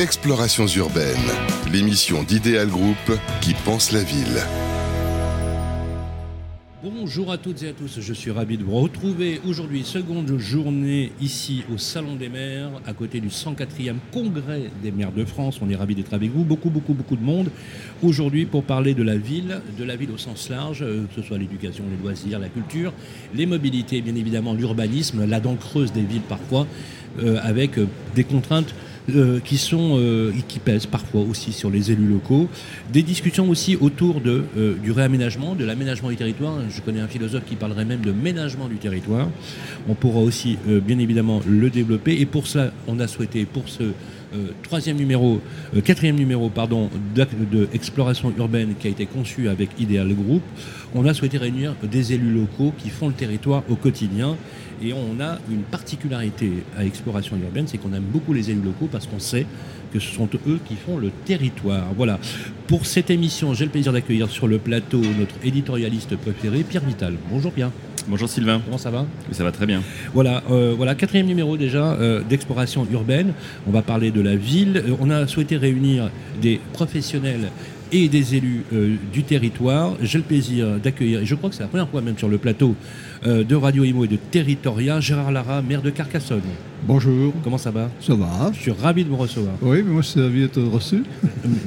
Explorations urbaines, l'émission d'Idéal Group qui pense la ville. Bonjour à toutes et à tous, je suis ravi de vous retrouver aujourd'hui, seconde journée ici au Salon des maires, à côté du 104e congrès des maires de France. On est ravi d'être avec vous, beaucoup, beaucoup, beaucoup de monde aujourd'hui pour parler de la ville, de la ville au sens large, euh, que ce soit l'éducation, les loisirs, la culture, les mobilités, bien évidemment l'urbanisme, la dent creuse des villes parfois, euh, avec euh, des contraintes euh, qui sont euh, qui pèsent parfois aussi sur les élus locaux. Des discussions aussi autour de, euh, du réaménagement, de l'aménagement du territoire. Je connais un philosophe qui parlerait même de ménagement du territoire. On pourra aussi bien évidemment le développer. Et pour cela, on a souhaité pour ce troisième numéro, quatrième numéro pardon, de, exploration urbaine qui a été conçu avec Ideal Group, on a souhaité réunir des élus locaux qui font le territoire au quotidien et on a une particularité à Exploration urbaine, c'est qu'on aime beaucoup les élus locaux parce qu'on sait que ce sont eux qui font le territoire. Voilà. Pour cette émission, j'ai le plaisir d'accueillir sur le plateau notre éditorialiste préféré, Pierre Vital. Bonjour Pierre. Bonjour Sylvain. Comment ça va? Ça va très bien. Voilà, euh, voilà quatrième numéro déjà euh, d'exploration urbaine. On va parler de la ville. Euh, on a souhaité réunir des professionnels et des élus du territoire. J'ai le plaisir d'accueillir, et je crois que c'est la première fois même sur le plateau, de Radio Imo et de Territoria, Gérard Lara, maire de Carcassonne. Bonjour. Comment ça va? Ça va. Je suis ravi de vous recevoir. Oui, mais moi je suis ravi d'être reçu.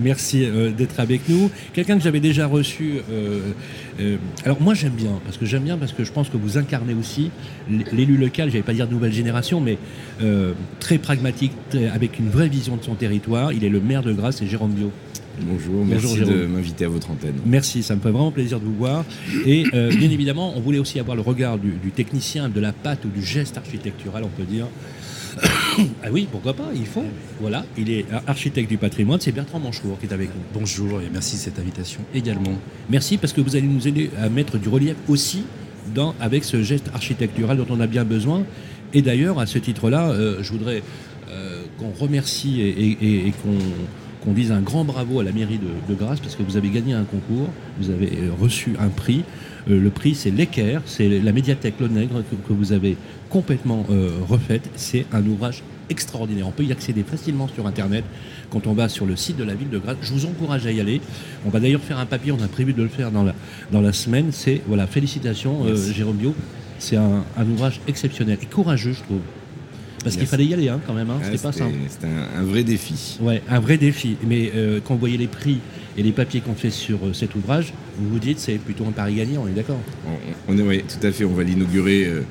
Merci euh, d'être avec nous. Quelqu'un que j'avais déjà reçu. Euh, alors moi j'aime bien, parce que j'aime bien parce que je pense que vous incarnez aussi l'élu local, je vais pas dire nouvelle génération, mais très pragmatique, avec une vraie vision de son territoire. Il est le maire de Grasse, c'est Jérôme Bio. Bonjour, merci de m'inviter à votre antenne. Merci, ça me fait vraiment plaisir de vous voir. Et euh, bien évidemment, on voulait aussi avoir le regard du, technicien, de la patte ou du geste architectural, on peut dire. ah oui, pourquoi pas, il faut. Voilà, il est architecte du patrimoine, c'est Bertrand Manchour qui est avec nous. Bonjour et merci de cette invitation également. Merci parce que vous allez nous aider à mettre du relief aussi dans, avec ce geste architectural dont on a bien besoin. Et d'ailleurs, à ce titre-là, euh, je voudrais euh, qu'on remercie et qu'on qu'on dise un grand bravo à la mairie de, Grasse parce que vous avez gagné un concours, vous avez euh, reçu un prix. Euh, le prix, c'est l'Équerre, c'est la médiathèque Le Nègre que, vous avez complètement euh, refaite. C'est un ouvrage extraordinaire. On peut y accéder facilement sur Internet quand on va sur le site de la ville de Grasse. Je vous encourage à y aller. On va d'ailleurs faire un papier, on a prévu de le faire dans la, dans la semaine. C'est, voilà, félicitations, Jérôme Bio. C'est un, un ouvrage exceptionnel et courageux, je trouve. Parce qu'il fallait y aller hein, quand même, hein. c'était pas simple. C'était un, vrai défi. Ouais, un vrai défi. Mais euh, quand vous voyez les prix et les papiers qu'on fait sur euh, cet ouvrage, vous vous dites c'est plutôt un pari gagnant, on est d'accord on, est, Oui, tout à fait. On va l'inaugurer euh,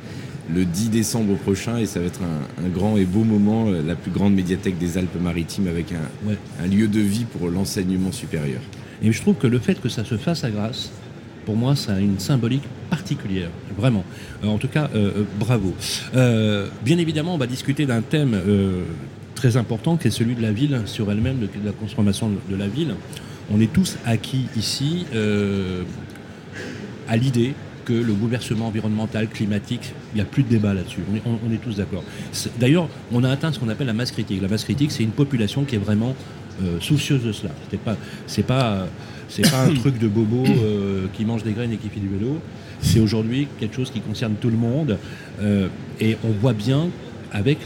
le 10 décembre prochain et ça va être un, grand et beau moment, la plus grande médiathèque des Alpes-Maritimes avec un, un lieu de vie pour l'enseignement supérieur. Et je trouve que le fait que ça se fasse à Grasse, pour moi, ça a une symbolique particulière, vraiment. Euh, en tout cas, euh, euh, bravo. bien évidemment, on va discuter d'un thème très important qui est celui de la ville sur elle-même, de, la transformation de la ville. On est tous acquis ici à l'idée que le bouleversement environnemental, climatique, il n'y a plus de débat là-dessus. On est, tous d'accord. D'ailleurs, on a atteint ce qu'on appelle la masse critique. La masse critique, c'est une population qui est vraiment soucieuse de cela. C'est pas, c'est pas c'est pas un truc de bobo euh, qui mange des graines et qui fait du vélo. C'est aujourd'hui quelque chose qui concerne tout le monde. Euh, et on voit bien avec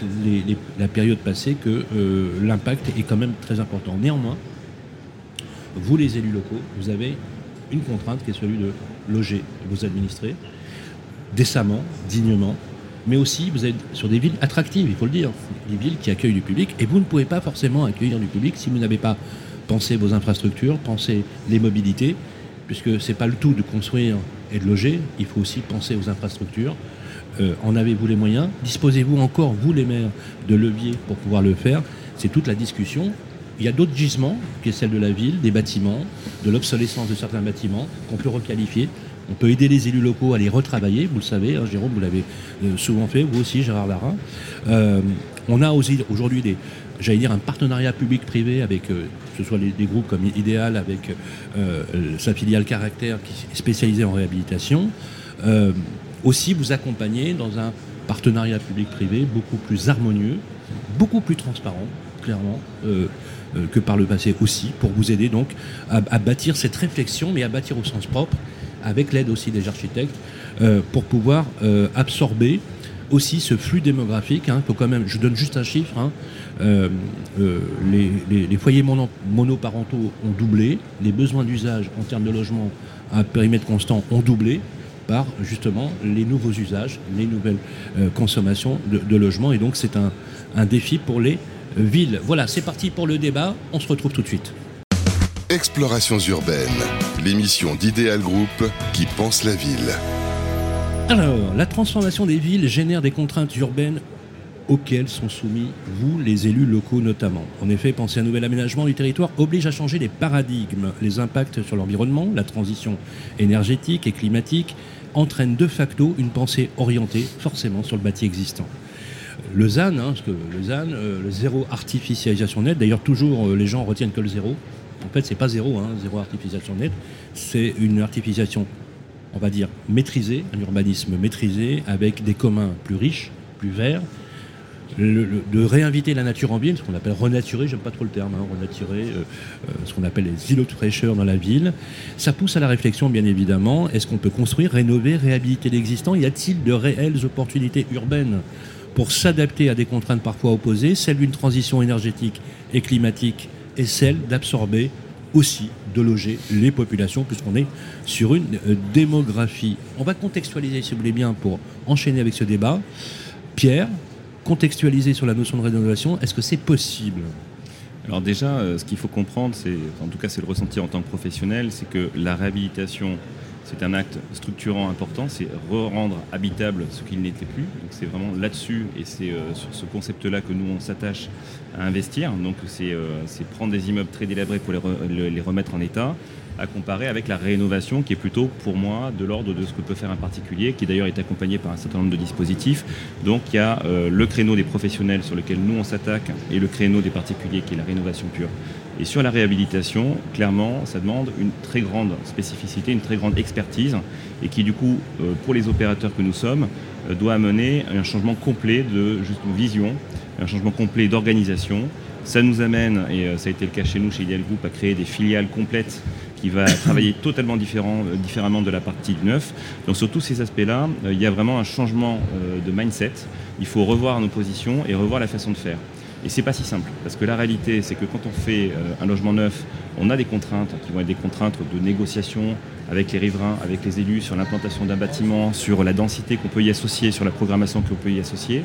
la période passée que euh, l'impact est quand même très important. Néanmoins, vous les élus locaux, vous avez une contrainte qui est celui de loger vos administrés décemment, dignement, mais aussi vous êtes sur des villes attractives, il faut le dire, des villes qui accueillent du public, et vous ne pouvez pas forcément accueillir du public si vous n'avez pas pensez vos infrastructures, pensez les mobilités, puisque ce n'est pas le tout de construire et de loger, il faut aussi penser aux infrastructures. Euh, en avez-vous les moyens? Disposez-vous encore, vous les maires, de leviers pour pouvoir le faire? C'est toute la discussion. Il y a d'autres gisements, qui est celle de la ville, des bâtiments, de l'obsolescence de certains bâtiments, qu'on peut requalifier. On peut aider les élus locaux à les retravailler, vous le savez, hein, Jérôme, vous l'avez euh, souvent fait, vous aussi, Gérard Lara. Euh, on a aujourd'hui des, j'allais dire, un partenariat public-privé avec, euh, ce soit des groupes comme Idéal, avec euh, sa filiale Caractère qui est spécialisée en réhabilitation. Euh, aussi vous accompagner dans un partenariat public-privé beaucoup plus harmonieux, beaucoup plus transparent, clairement, que par le passé aussi, pour vous aider donc à, bâtir cette réflexion, mais à bâtir au sens propre, avec l'aide aussi des architectes, pour pouvoir absorber aussi ce flux démographique. Hein, quand même, je donne juste un chiffre. Hein, euh, euh, les, foyers monoparentaux ont doublé, les besoins d'usage en termes de logement à périmètre constant ont doublé par justement les nouveaux usages, les nouvelles euh, consommations de, de logements. Et donc c'est un, un défi pour les villes. Voilà, c'est parti pour le débat. On se retrouve tout de suite. Explorations urbaines, l'émission d'Idéal Group qui pense la ville. Alors, la transformation des villes génère des contraintes urbaines auxquelles sont soumis, vous, les élus locaux notamment. En effet, penser à un nouvel aménagement du territoire oblige à changer les paradigmes. Les impacts sur l'environnement, la transition énergétique et climatique entraînent de facto une pensée orientée forcément sur le bâti existant. Le ZAN, hein, que le ZAN, euh, le zéro artificialisation nette, d'ailleurs toujours euh, les gens retiennent que le zéro, en fait, c'est pas zéro, hein, zéro artificialisation nette. C'est une artificialisation, on va dire, maîtrisée, un urbanisme maîtrisé, avec des communs plus riches, plus verts. de réinviter la nature en ville, ce qu'on appelle renaturer, j'aime pas trop le terme, hein, renaturer, euh, euh, ce qu'on appelle les îlots de fraîcheur dans la ville. Ça pousse à la réflexion, bien évidemment. Est-ce qu'on peut construire, rénover, réhabiliter l'existant? Y a-t-il de réelles opportunités urbaines pour s'adapter à des contraintes parfois opposées, celles d'une transition énergétique et climatique et celle d'absorber aussi, de loger les populations, puisqu'on est sur une euh, démographie. On va contextualiser, si vous voulez bien, pour enchaîner avec ce débat. Pierre, contextualiser sur la notion de rénovation, est-ce que c'est possible? Alors déjà, euh, ce qu'il faut comprendre, c'est, en tout cas c'est le ressenti en tant que professionnel, c'est que la réhabilitation c'est un acte structurant important, c'est re-rendre habitable ce qu'il n'était plus. Donc c'est vraiment là-dessus et c'est euh, sur ce concept-là que nous on s'attache à investir. Donc c'est euh, prendre des immeubles très délabrés pour les, remettre en état, à comparer avec la rénovation qui est plutôt pour moi de l'ordre de ce que peut faire un particulier, qui d'ailleurs est accompagné par un certain nombre de dispositifs. Donc il y a euh, le créneau des professionnels sur lequel nous on s'attaque et le créneau des particuliers qui est la rénovation pure. Et sur la réhabilitation, clairement, ça demande une très grande spécificité, une très grande expertise, et qui du coup, euh, pour les opérateurs que nous sommes, euh, doit amener un changement complet de vision, un changement complet d'organisation. Ça nous amène, et euh, ça a été le cas chez nous, chez Ideal Group, à créer des filiales complètes qui va travailler totalement différemment de la partie neuf. Donc sur tous ces aspects-là, il y a vraiment un changement de mindset. Il faut revoir nos positions et revoir la façon de faire. Et c'est pas si simple, parce que la réalité, c'est que quand on fait euh, un logement neuf, on a des contraintes qui vont être des contraintes de négociation avec les riverains, avec les élus, sur l'implantation d'un bâtiment, sur la densité qu'on peut y associer, sur la programmation qu'on peut y associer.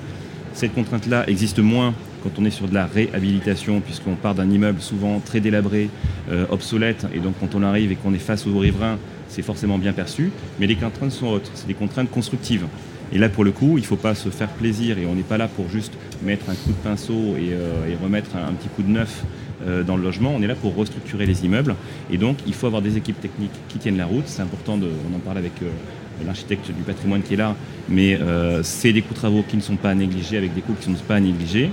Cette contrainte-là existe moins quand on est sur de la réhabilitation, puisqu'on part d'un immeuble souvent très délabré, euh, obsolète, et donc quand on arrive et qu'on est face aux riverains, c'est forcément bien perçu. Mais les contraintes sont autres, c'est des contraintes constructives. Et là, pour le coup, il ne faut pas se faire plaisir et on n'est pas là pour juste mettre un coup de pinceau et, euh, remettre un, petit coup de neuf euh, dans le logement. On est là pour restructurer les immeubles. Et donc, il faut avoir des équipes techniques qui tiennent la route. C'est important, de, on en parle avec euh, l'architecte du patrimoine qui est là, mais c'est des coûts de travaux qui ne sont pas à négliger, avec des coûts qui ne sont pas à négliger.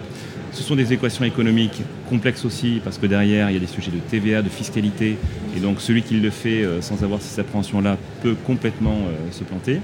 Ce sont des équations économiques complexes aussi, parce que derrière, il y a des sujets de TVA, de fiscalité, et donc celui qui le fait sans avoir ces appréhensions-là peut complètement se planter.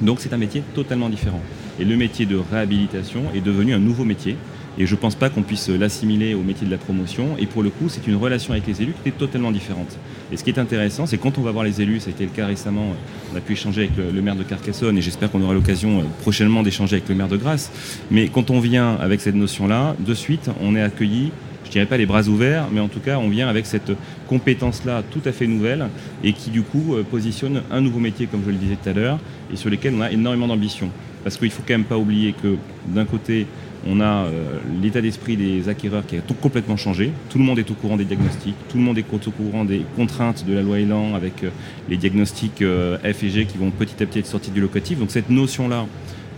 Donc c'est un métier totalement différent. Et le métier de réhabilitation est devenu un nouveau métier. Et je ne pense pas qu'on puisse l'assimiler au métier de la promotion. Et pour le coup, c'est une relation avec les élus qui est totalement différente. Et ce qui est intéressant, c'est quand on va voir les élus, ça a été le cas récemment, on a pu échanger avec le, maire de Carcassonne et j'espère qu'on aura l'occasion euh, prochainement d'échanger avec le maire de Grasse. Mais quand on vient avec cette notion-là, de suite, on est accueilli je dirais pas les bras ouverts, mais en tout cas, on vient avec cette compétence-là tout à fait nouvelle et qui, du coup, euh, positionne un nouveau métier, comme je le disais tout à l'heure, et sur lequel on a énormément d'ambition. Parce qu'il ne faut quand même pas oublier que, d'un côté, on a euh, l'état d'esprit des acquéreurs qui a tout complètement changé. Tout le monde est au courant des diagnostics, tout le monde est au courant des contraintes de la loi Elan avec euh, les diagnostics F et G qui vont petit à petit être sortis du locatif. Donc cette notion-là,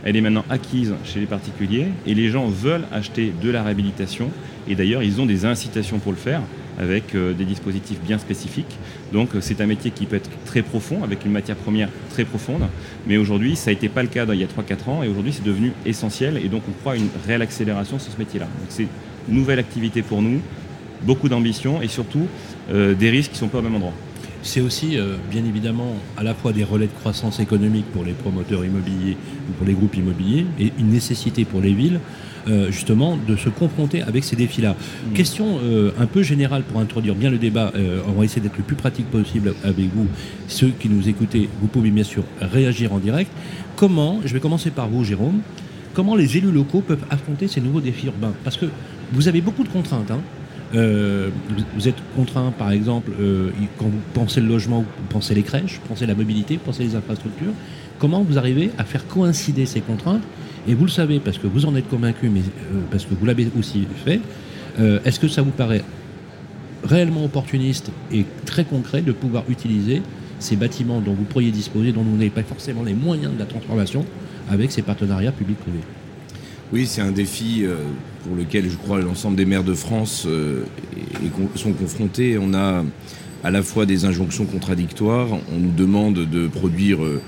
elle est maintenant acquise chez les particuliers et les gens veulent acheter de la réhabilitation et d'ailleurs, ils ont des incitations pour le faire avec euh, des dispositifs bien spécifiques. Donc euh, c'est un métier qui peut être très profond, avec une matière première très profonde. Mais aujourd'hui, ça n'a été pas le cas il y a 3-4 ans, et aujourd'hui c'est devenu essentiel. Et donc on croit à une réelle accélération sur ce métier-là. Donc c'est une nouvelle activité pour nous, beaucoup d'ambition, et surtout euh, des risques qui ne sont pas au même endroit. C'est aussi, bien évidemment, à la fois des relais de croissance économique pour les promoteurs immobiliers ou pour les groupes immobiliers, et une nécessité pour les villes euh, justement de se confronter avec ces défis-là. Mm. Question euh, un peu générale pour introduire bien le débat. Euh, on va essayer d'être le plus pratique possible avec vous. Ceux qui nous écoutez, vous pouvez bien sûr réagir en direct. Comment, je vais commencer par vous Jérôme, comment les élus locaux peuvent affronter ces nouveaux défis urbains? Parce que vous avez beaucoup de contraintes. Hein. Euh, vous, êtes contraint, par exemple, euh, quand vous pensez le logement, vous pensez les crèches, vous pensez la mobilité, vous pensez les infrastructures. Comment vous arrivez à faire coïncider ces contraintes Et vous le savez, parce que vous en êtes convaincu, mais euh, parce que vous l'avez aussi fait. Est-ce que ça vous paraît réellement opportuniste et très concret de pouvoir utiliser ces bâtiments dont vous pourriez disposer, dont vous n'avez pas forcément les moyens de la transformation, avec ces partenariats publics-privés? Oui, c'est un défi euh, pour lequel je crois l'ensemble des maires de France euh, sont confrontés. On a à la fois des injonctions contradictoires, on nous demande de produire euh,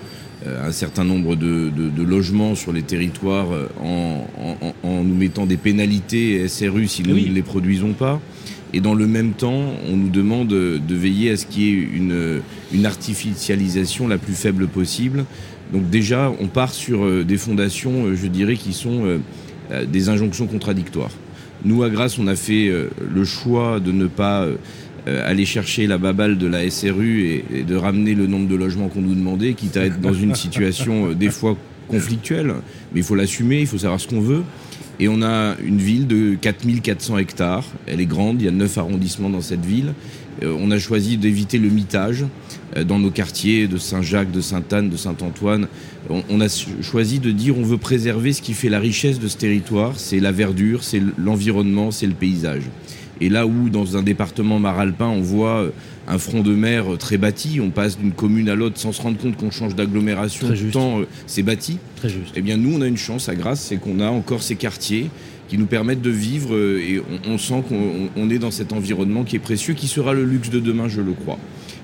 un certain nombre de, logements sur les territoires en, nous mettant des pénalités SRU si nous ne les produisons pas. Et dans le même temps, on nous demande de veiller à ce qu'il y ait une, une artificialisation la plus faible possible donc déjà, on part sur euh, des fondations, euh, je dirais, qui sont euh, des injonctions contradictoires. Nous, à Grasse, on a fait le choix de ne pas aller chercher la babale de la SRU et, de ramener le nombre de logements qu'on nous demandait, quitte à être dans une situation des fois conflictuelle, mais il faut l'assumer, il faut savoir ce qu'on veut. Et on a une ville de 4400 hectares, elle est grande, il y a 9 arrondissements dans cette ville. on a choisi d'éviter le mitage. Euh, dans nos quartiers de Saint-Jacques, de Sainte-Anne, de Saint-Antoine. On, a choisi de dire on veut préserver ce qui fait la richesse de ce territoire, c'est la verdure, c'est l'environnement, c'est le paysage. Et là où, dans un département maralpin, on voit euh, un front de mer euh, très bâti, on passe d'une commune à l'autre sans se rendre compte qu'on change d'agglomération, tant c'est bâti. Très juste. Eh bien, nous, on a une chance à Grasse, c'est qu'on a encore ces quartiers qui nous permettent de vivre et on sent qu'on est dans cet environnement qui est précieux, qui sera le luxe de demain, je le crois.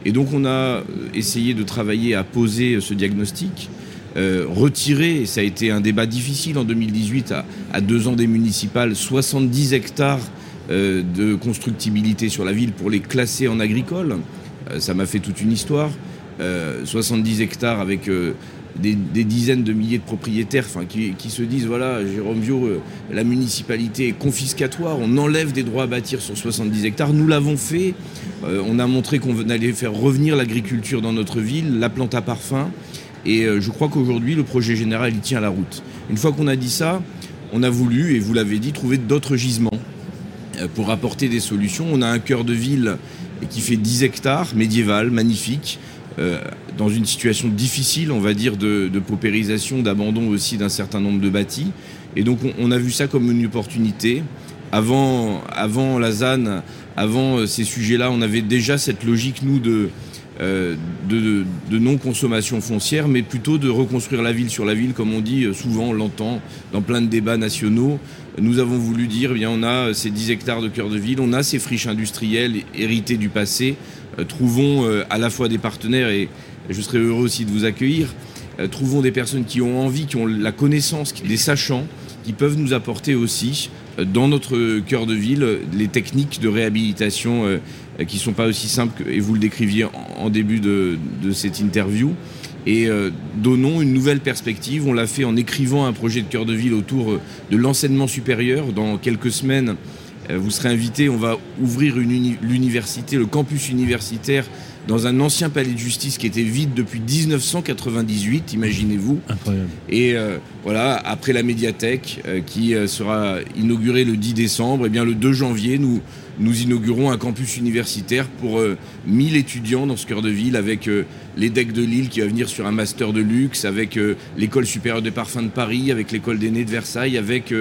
Et donc on a euh, essayé de travailler à poser euh, ce diagnostic, euh, retirer, et ça a été un débat difficile en 2018, à, deux ans des municipales, 70 hectares de constructibilité sur la ville pour les classer en agricole. ça m'a fait toute une histoire. 70 hectares avec des, dizaines de milliers de propriétaires qui, se disent voilà, Jérôme Viau, euh, la municipalité est confiscatoire, on enlève des droits à bâtir sur 70 hectares. Nous l'avons fait. Euh, on a montré qu'on allait faire revenir l'agriculture dans notre ville, la plante à parfum. Et euh, je crois qu'aujourd'hui, le projet général, il tient la route. Une fois qu'on a dit ça, on a voulu, et vous l'avez dit, trouver d'autres gisements pour apporter des solutions. On a un cœur de ville qui fait 10 hectares, médiéval, magnifique, euh, dans une situation difficile, on va dire, de, paupérisation, d'abandon aussi d'un certain nombre de bâtis. Et donc on, a vu ça comme une opportunité. Avant, avant la ZAN, avant euh, ces sujets-là, on avait déjà cette logique, nous, de, euh, de, non-consommation foncière, mais plutôt de reconstruire la ville sur la ville, comme on dit souvent, on l'entend dans plein de débats nationaux. Nous avons voulu dire, eh bien, on a ces 10 hectares de cœur de ville, on a ces friches industrielles héritées du passé, euh, trouvons euh, à la fois des partenaires et je serais heureux aussi de vous accueillir. Euh, trouvons des personnes qui ont envie, qui ont la connaissance, des sachants, qui peuvent nous apporter aussi dans notre cœur de ville les techniques de réhabilitation qui ne sont pas aussi simples, et vous le décriviez en début de, cette interview. Et donnons une nouvelle perspective. On l'a fait en écrivant un projet de cœur de ville autour de l'enseignement supérieur. Dans quelques semaines, euh, vous serez invité, on va ouvrir l'université, le campus universitaire dans un ancien palais de justice qui était vide depuis 1998, imaginez-vous. Incroyable. Et euh, voilà, après la médiathèque euh, qui sera inaugurée le 10 décembre, et eh bien le 2 janvier, nous, nous inaugurons un campus universitaire pour 1000 étudiants dans ce cœur de ville avec l'EDEC de Lille qui va venir sur un master de luxe, avec l'école supérieure des parfums de Paris, avec l'école des de Versailles, avec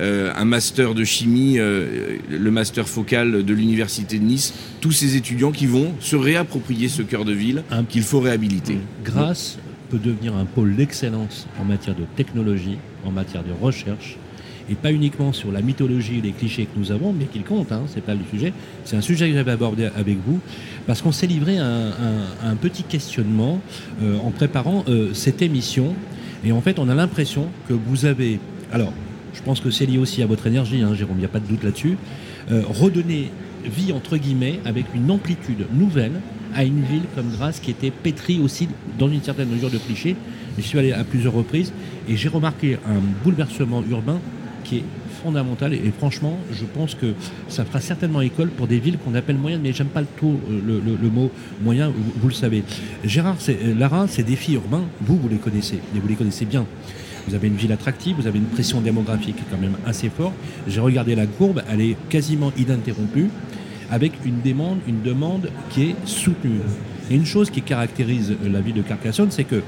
euh, un master de chimie, euh, le master focal de l'université de Nice, tous ces étudiants qui vont se réapproprier ce cœur de ville qu'il faut réhabiliter. Grasse peut devenir un pôle d'excellence en matière de technologie, en matière de recherche, et pas uniquement sur la mythologie et les clichés que nous avons, mais qu'il compte, hein, c'est pas le sujet. C'est un sujet que j'avais abordé avec vous, parce qu'on s'est livré à un, petit questionnement euh, en préparant cette émission, et en fait on a l'impression que vous avez... Alors, je pense que c'est lié aussi à votre énergie, hein, Jérôme, il n'y a pas de doute là-dessus, euh, redonner vie, entre guillemets, avec une amplitude nouvelle à une ville comme Grasse qui était pétrie aussi dans une certaine mesure de clichés. Je suis allé à plusieurs reprises et j'ai remarqué un bouleversement urbain qui est fondamental et, franchement je pense que ça fera certainement école pour des villes qu'on appelle moyennes mais j'aime pas le, euh, le, mot moyen vous, le savez Gérard Lara ces défis urbains vous vous les connaissez et vous les connaissez bien vous avez une ville attractive, vous avez une pression démographique quand même assez forte. J'ai regardé la courbe, elle est quasiment ininterrompue, avec une demande, une demande qui est soutenue. Et une chose qui caractérise la ville de Carcassonne, c'est que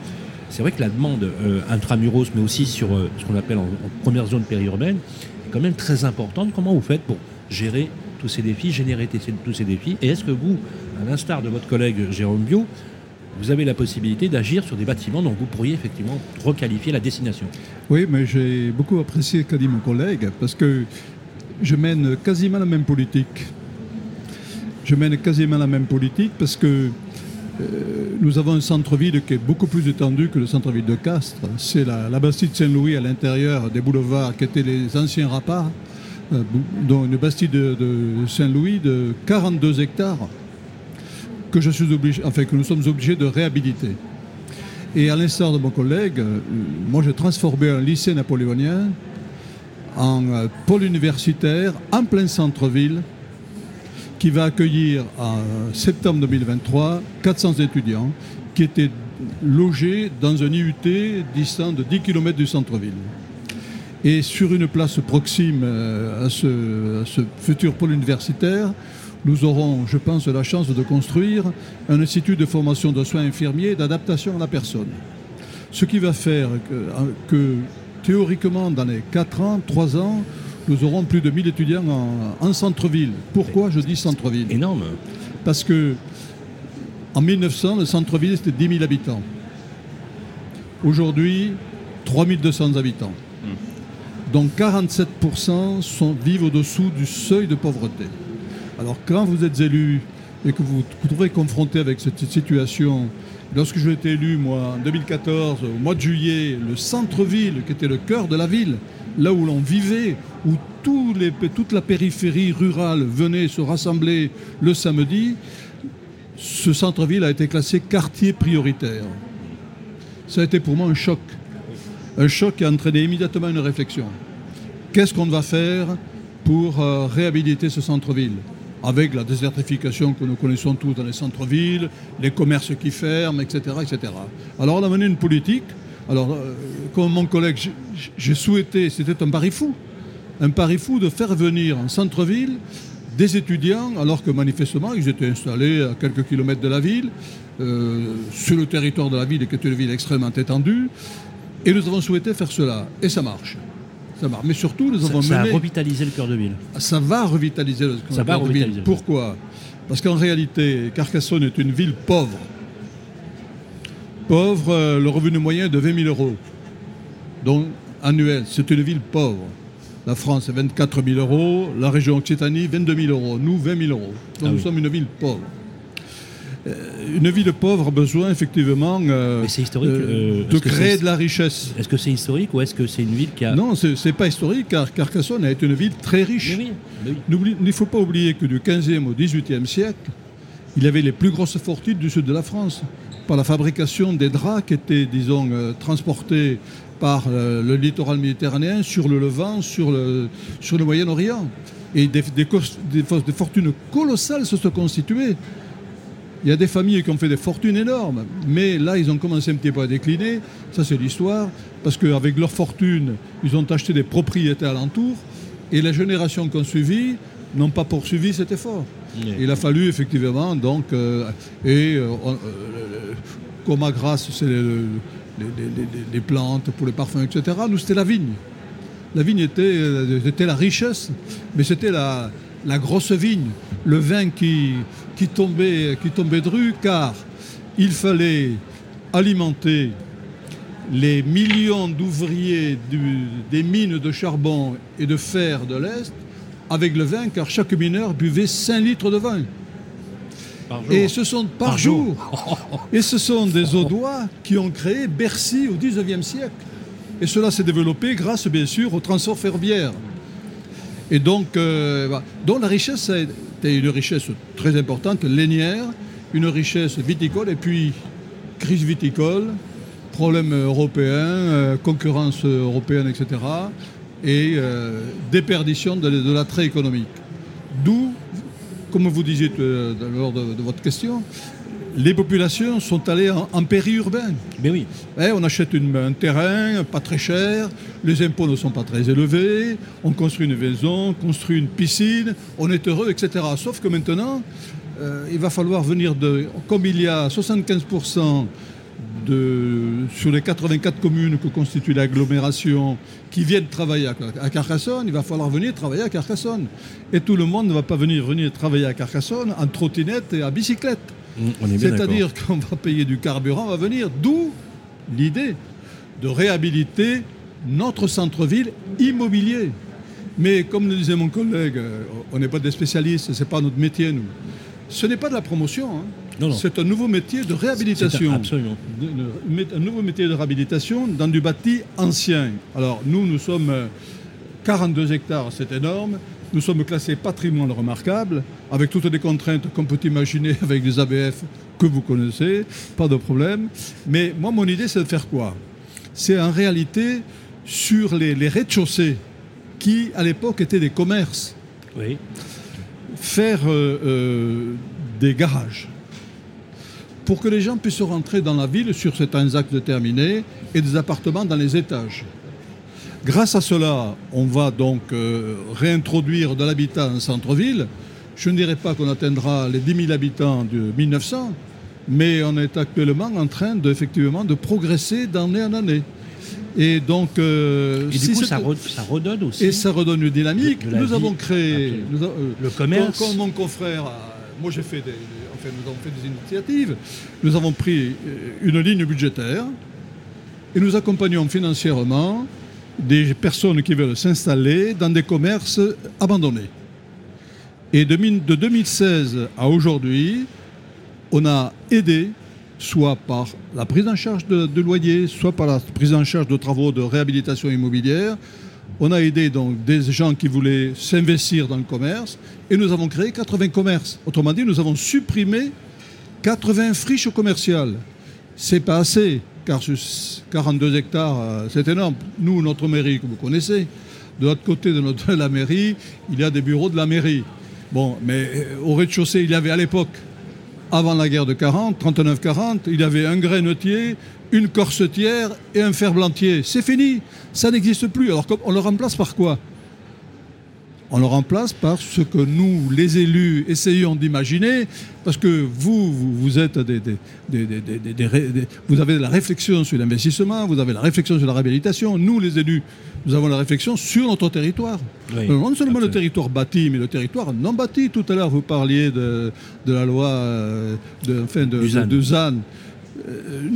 c'est vrai que la demande euh, intramuros, mais aussi sur euh, ce qu'on appelle en, première zone périurbaine, est quand même très importante. Comment vous faites pour gérer tous ces défis, générer tous ces défis? Et est-ce que vous, à l'instar de votre collègue Jérôme Bio, vous avez la possibilité d'agir sur des bâtiments dont vous pourriez effectivement requalifier la destination? Oui, mais j'ai beaucoup apprécié qu'a dit mon collègue, parce que je mène quasiment la même politique. Je mène quasiment la même politique parce que nous avons un centre-ville qui est beaucoup plus étendu que le centre-ville de Castres. C'est la, la Bastide Saint-Louis à l'intérieur des boulevards qui étaient les anciens rapparts, euh, dont une Bastide de, Saint-Louis de 42 hectares que, nous sommes obligés de réhabiliter. Et à l'instar de mon collègue, euh, moi j'ai transformé un lycée napoléonien en pôle universitaire en plein centre-ville qui va accueillir en septembre 2023 400 étudiants qui étaient logés dans un IUT distant de 10 km du centre-ville. Et sur une place proxime euh, à ce, futur pôle universitaire, nous aurons, je pense, la chance de construire un institut de formation de soins infirmiers et d'adaptation à la personne. Ce qui va faire que, que théoriquement, dans les 4 ans, 3 ans, nous aurons plus de 1000 étudiants en, centre-ville. Pourquoi je dis centre-ville? Énorme. Parce que en 1900, le centre-ville, c'était 10 000 habitants. Aujourd'hui, 3200 habitants. Hmm. Donc 47% sont, vivent au-dessous du seuil de pauvreté. Alors quand vous êtes élu et que vous vous trouvez confronté avec cette situation, lorsque j'ai été élu, moi, en 2014, au mois de juillet, le centre-ville, qui était le cœur de la ville, là où l'on vivait, où toute la périphérie rurale venait se rassembler le samedi, ce centre-ville a été classé quartier prioritaire. Ça a été pour moi un choc. Un choc qui a entraîné immédiatement une réflexion. Qu'est-ce qu'on va faire pour euh, réhabiliter ce centre-ville? Avec la désertification que nous connaissons tous dans les centres-villes, les commerces qui ferment, etc., etc. Alors on a mené une politique alors, euh, comme mon collègue, j'ai souhaité, c'était un pari fou, un pari fou de faire venir en centre-ville des étudiants, alors que manifestement, ils étaient installés à quelques kilomètres de la ville, euh, sur le territoire de la ville, qui est une ville extrêmement étendue. Et nous avons souhaité faire cela. Et ça marche. Ça marche. Mais surtout, nous avons ça, mené... Ça a revitalisé le cœur de ville. Ça va revitaliser le cœur de ville. Pourquoi? Parce qu'en réalité, Carcassonne est une ville pauvre pauvre, euh, le revenu moyen est de 20 000 euros, donc annuel. C'est une ville pauvre. La France, c'est 24 000 euros. La région Occitanie, 22 000 euros. Nous, 20 000 euros. Donc ah nous sommes une ville pauvre. Euh, une ville pauvre a besoin effectivement euh, de créer de la richesse. Est-ce que c'est historique ou est-ce que c'est une ville qui a... Non, ce n'est pas historique car Carcassonne a été une ville très riche. Il ne faut pas oublier que du 15e au 18e siècle, il y avait les plus grosses fortunes du sud de la France par la fabrication des draps qui étaient, disons, euh, transportés par euh, le littoral méditerranéen sur le Levant, sur le, Moyen-Orient. Et des, fortunes colossales se sont constituées. Il y a des familles qui ont fait des fortunes énormes, mais là, ils ont commencé un petit peu à décliner. Ça, c'est l'histoire, parce qu'avec leur fortune, ils ont acheté des propriétés alentours, et les générations qui ont suivi n'ont pas poursuivi cet effort. Il a fallu effectivement, donc, euh, et euh, euh, comme à grâce, c'est les, plantes pour les parfums, etc. Nous, c'était la vigne. La vigne était, la richesse, mais c'était la, grosse vigne, le vin qui, qui, tombait, qui tombait de rue, car il fallait alimenter les millions d'ouvriers des mines de charbon et de fer de l'Est avec le vin, car chaque mineur buvait 5 litres de vin. Et ce sont par, jour. Et ce sont des Audois qui ont créé Bercy au 19e siècle. Et cela s'est développé grâce, bien sûr, au transport ferroviaire. Et donc, euh, la richesse a été une richesse très importante, lainière, une richesse viticole, et puis crise viticole, problème européen, euh, concurrence européenne, etc et euh, déperdition de, l'attrait économique. D'où, comme vous disiez euh, lors de, votre question, les populations sont allées en, périurbain. Mais oui. Eh, on achète un terrain pas très cher, les impôts ne sont pas très élevés, on construit une maison, construit une piscine, on est heureux, etc. Sauf que maintenant, euh, il va falloir venir de. Comme il y a 75% de, sur les 84 communes que constitue l'agglomération qui viennent travailler à, Carcassonne, il va falloir venir travailler à Carcassonne. Et tout le monde ne va pas venir, venir travailler à Carcassonne en trottinette et à bicyclette. Mmh, C'est-à-dire qu'on va payer du carburant, on va venir. D'où l'idée de réhabiliter notre centre-ville immobilier. Mais comme le disait mon collègue, euh, on n'est pas des spécialistes, ce n'est pas notre métier, nous. Ce n'est pas de la promotion. Hein. C'est un nouveau métier de réhabilitation. absolument. Un nouveau métier de réhabilitation dans du bâti ancien. Alors nous, nous sommes 42 euh, hectares, c'est énorme. Nous sommes classés patrimoine remarquable, avec toutes les contraintes qu'on peut imaginer avec les ABF que vous connaissez, pas de problème. Mais moi, mon idée, c'est de faire quoi? C'est en réalité sur les, rez-de-chaussée, qui à l'époque étaient des commerces. Oui faire euh, euh, des garages pour que les gens puissent rentrer dans la ville sur certains actes déterminés et des appartements dans les étages. Grâce à cela, on va donc euh, réintroduire de l'habitat en centre-ville. Je ne dirais pas qu'on atteindra les 10 000 habitants de 1900, mais on est actuellement en train de, effectivement de progresser d'année en année. Et donc, euh, ça, redonne aussi. Et ça redonne une dynamique. nous avons créé euh, le commerce. Comme, mon confrère, moi j'ai fait des, nous avons fait des initiatives. Nous avons pris euh, une ligne budgétaire et nous accompagnons financièrement des personnes qui veulent s'installer dans des commerces abandonnés. Et de 2016 à aujourd'hui, on a aidé soit par la prise en charge de, loyers, soit par la prise en charge de travaux de réhabilitation immobilière. On a aidé donc des gens qui voulaient s'investir dans le commerce et nous avons créé 80 commerces. Autrement dit, nous avons supprimé 80 friches commerciales. C'est pas assez, car 42 hectares, euh, c'est énorme. Nous, notre mairie, que vous connaissez, de l'autre côté de, la mairie, il y a des bureaux de la mairie. Bon, mais euh, au rez-de-chaussée, il y avait à l'époque avant la guerre de 40, 39-40, il y avait un grainetier, une corsetière et un ferblantier. C'est fini, ça n'existe plus. Alors on le remplace par quoi? On le remplace par ce que nous, les élus, essayons d'imaginer, parce que vous, vous, êtes des, vous avez la réflexion sur l'investissement, vous avez la réflexion sur la réhabilitation. Nous, les élus, nous avons la réflexion sur notre territoire. non seulement le territoire bâti, mais le territoire non bâti. Tout à l'heure, vous parliez de, la loi euh, de, enfin de, ZAN. Euh,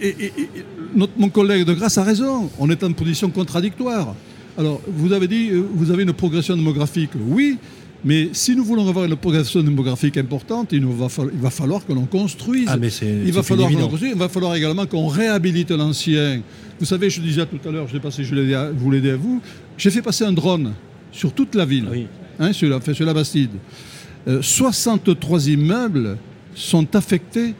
et, notre, mon collègue de Grasse a raison. On est en position contradictoire. Alors, vous avez dit, euh, vous avez une progression démographique. Oui, mais si nous voulons avoir une progression démographique importante, il, va, falloir que l'on construise. Ah, il, va falloir il va falloir également qu'on réhabilite l'ancien. Vous savez, je disais tout à l'heure, je ne sais pas si je vous l'ai dit à vous, j'ai fait passer un drone sur toute la ville, hein, sur, la, sur, la, Bastide. 63 euh, immeubles sont affectés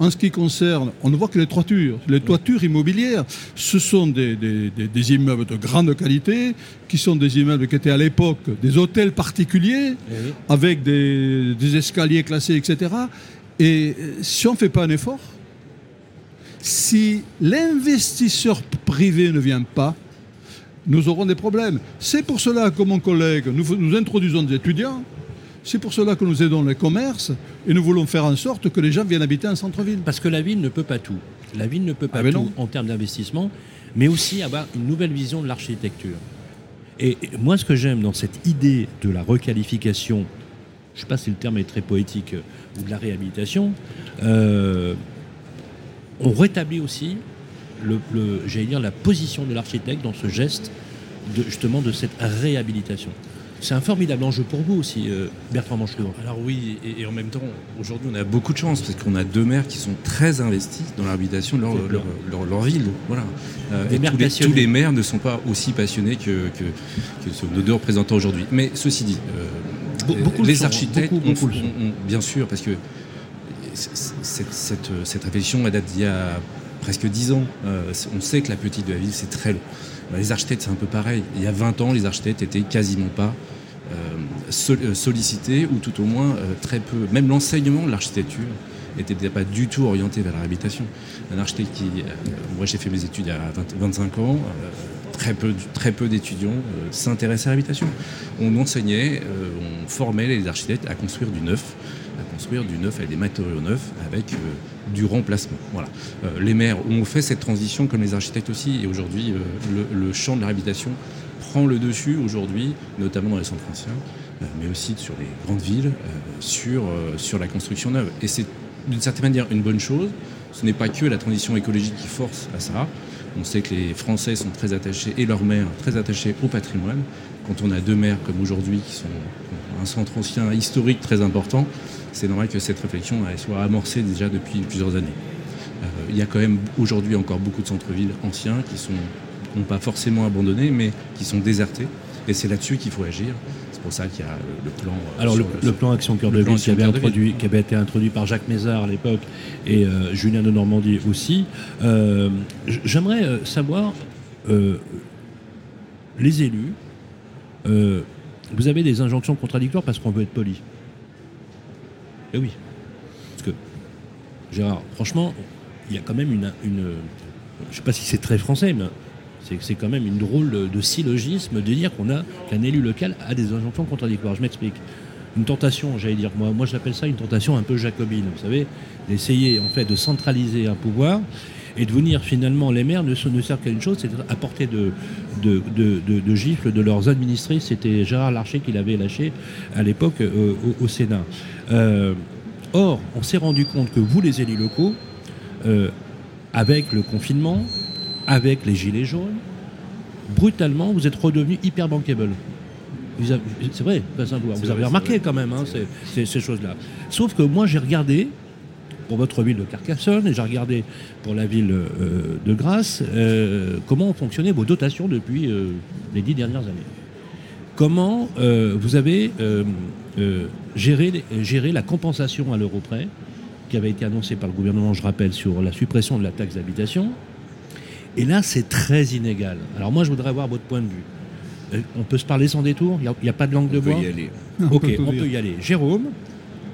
en ce qui concerne, on ne voit que les toitures. Les toitures immobilières, ce sont des, immeubles de grande qualité, qui sont des immeubles qui étaient à l'époque des hôtels particuliers, eh avec des, escaliers classés, etc. Et si on ne fait pas un effort, si l'investisseur privé ne vient pas, nous aurons des problèmes. C'est pour cela que mon collègue, nous, nous introduisons des étudiants c'est pour cela que nous aidons les commerces et nous voulons faire en sorte que les gens viennent habiter en centre-ville. Parce que la ville ne peut pas tout. La ville ne peut pas ah, tout en termes d'investissement, mais aussi avoir une nouvelle vision de l'architecture. Et moi, ce que j'aime dans cette idée de la requalification, je ne sais pas si le terme est très poétique, euh, ou de la réhabilitation, euh, on rétablit aussi, le, j'allais dire, la position de l'architecte dans ce geste, de, justement, de cette réhabilitation. C'est un formidable enjeu pour vous aussi, euh, Bertrand Mancheville. Alors oui, et, en même temps, aujourd'hui, on a beaucoup de chance parce qu'on a deux maires qui sont très investis dans l'habitation de leur, ville. Voilà. Euh, et tous les, maires ne sont pas aussi passionnés que, nos deux représentants aujourd'hui. Mais ceci dit, euh, beaucoup les architectes, bien sûr, parce que cette, cette, réflexion date d'il y a presque dix ans. on sait que la petite de la ville, c'est très long. Bah, les architectes, c'est un peu pareil. Il y a 20 ans, les architectes étaient quasiment pas euh, euh, sollicités, ou tout au moins euh, très peu. Même l'enseignement de l'architecture n'était pas du tout orienté vers la réhabilitation. Un architecte qui, moi j'ai fait mes études y a 25 ans, très peu, très peu d'étudiants s'intéressaient à la réhabilitation. On enseignait, on formait les architectes à construire du neuf, à construire du neuf avec des matériaux neufs, avec du remplacement. Voilà. les maires ont fait cette transition comme les architectes aussi, et aujourd'hui le, le champ de la réhabilitation prend le dessus aujourd'hui, notamment dans les centres anciens, euh, mais aussi sur les grandes villes, euh, sur, euh, sur la construction neuve. Et c'est d'une certaine manière une bonne chose. Ce n'est pas que la transition écologique qui force à ça. On sait que les Français sont très attachés, et leurs maires, très attachés au patrimoine. Quand on a deux maires comme aujourd'hui, qui sont un centre ancien historique très important, c'est normal que cette réflexion soit amorcée déjà depuis plusieurs années. il y a quand même aujourd'hui encore beaucoup de centres-villes anciens qui sont pas forcément abandonné, mais qui sont désertés. Et c'est là-dessus qu'il faut agir. C'est pour ça qu'il y a le plan. Euh, Alors le, plan Action Cœur de Ville qui avait, introduit, qui avait été introduit par Jacques Mézard à l'époque et euh, Julien de Normandie aussi. Euh, j'aimerais savoir, les élus, vous avez des injonctions contradictoires parce qu'on veut être poli. Eh oui. Parce que, Gérard, franchement, il y a quand même une, une je ne sais pas si c'est très français, mais c'est quand même une drôle de syllogisme de dire qu'on a qu'un élu local a des injonctions contradictoires. Je m'explique. Une tentation, j'allais dire, moi, moi j'appelle ça une tentation un peu jacobine, vous savez, d'essayer en fait de centraliser un pouvoir et de venir finalement, les maires ne, ne servent qu'à une chose, c'est apporter de, de, de, gifles de leurs administrés. C'était Gérard Larcher qui l'avait lâché à l'époque euh, au, Sénat. Euh, or, on s'est rendu compte que vous, les élus locaux, euh, avec le confinement, avec les gilets jaunes, brutalement, vous êtes redevenu hyper bankable. C'est vrai, vous avez remarqué quand même hein, ces, choses-là. Sauf que moi, j'ai regardé pour votre ville de Carcassonne et j'ai regardé pour la ville euh, de Grasse euh, comment ont fonctionné vos dotations depuis euh, les dix dernières années. Comment vous avez géré, géré la compensation à l'euro près qui avait été annoncée par le gouvernement, je rappelle, sur la suppression de la taxe d'habitation et là, c'est très inégal. Alors moi, je voudrais avoir votre point de vue. Euh, on peut se parler sans détour? Il n'y a, pas de langue de bois? On peut y aller. Ok, on peut y aller. Jérôme,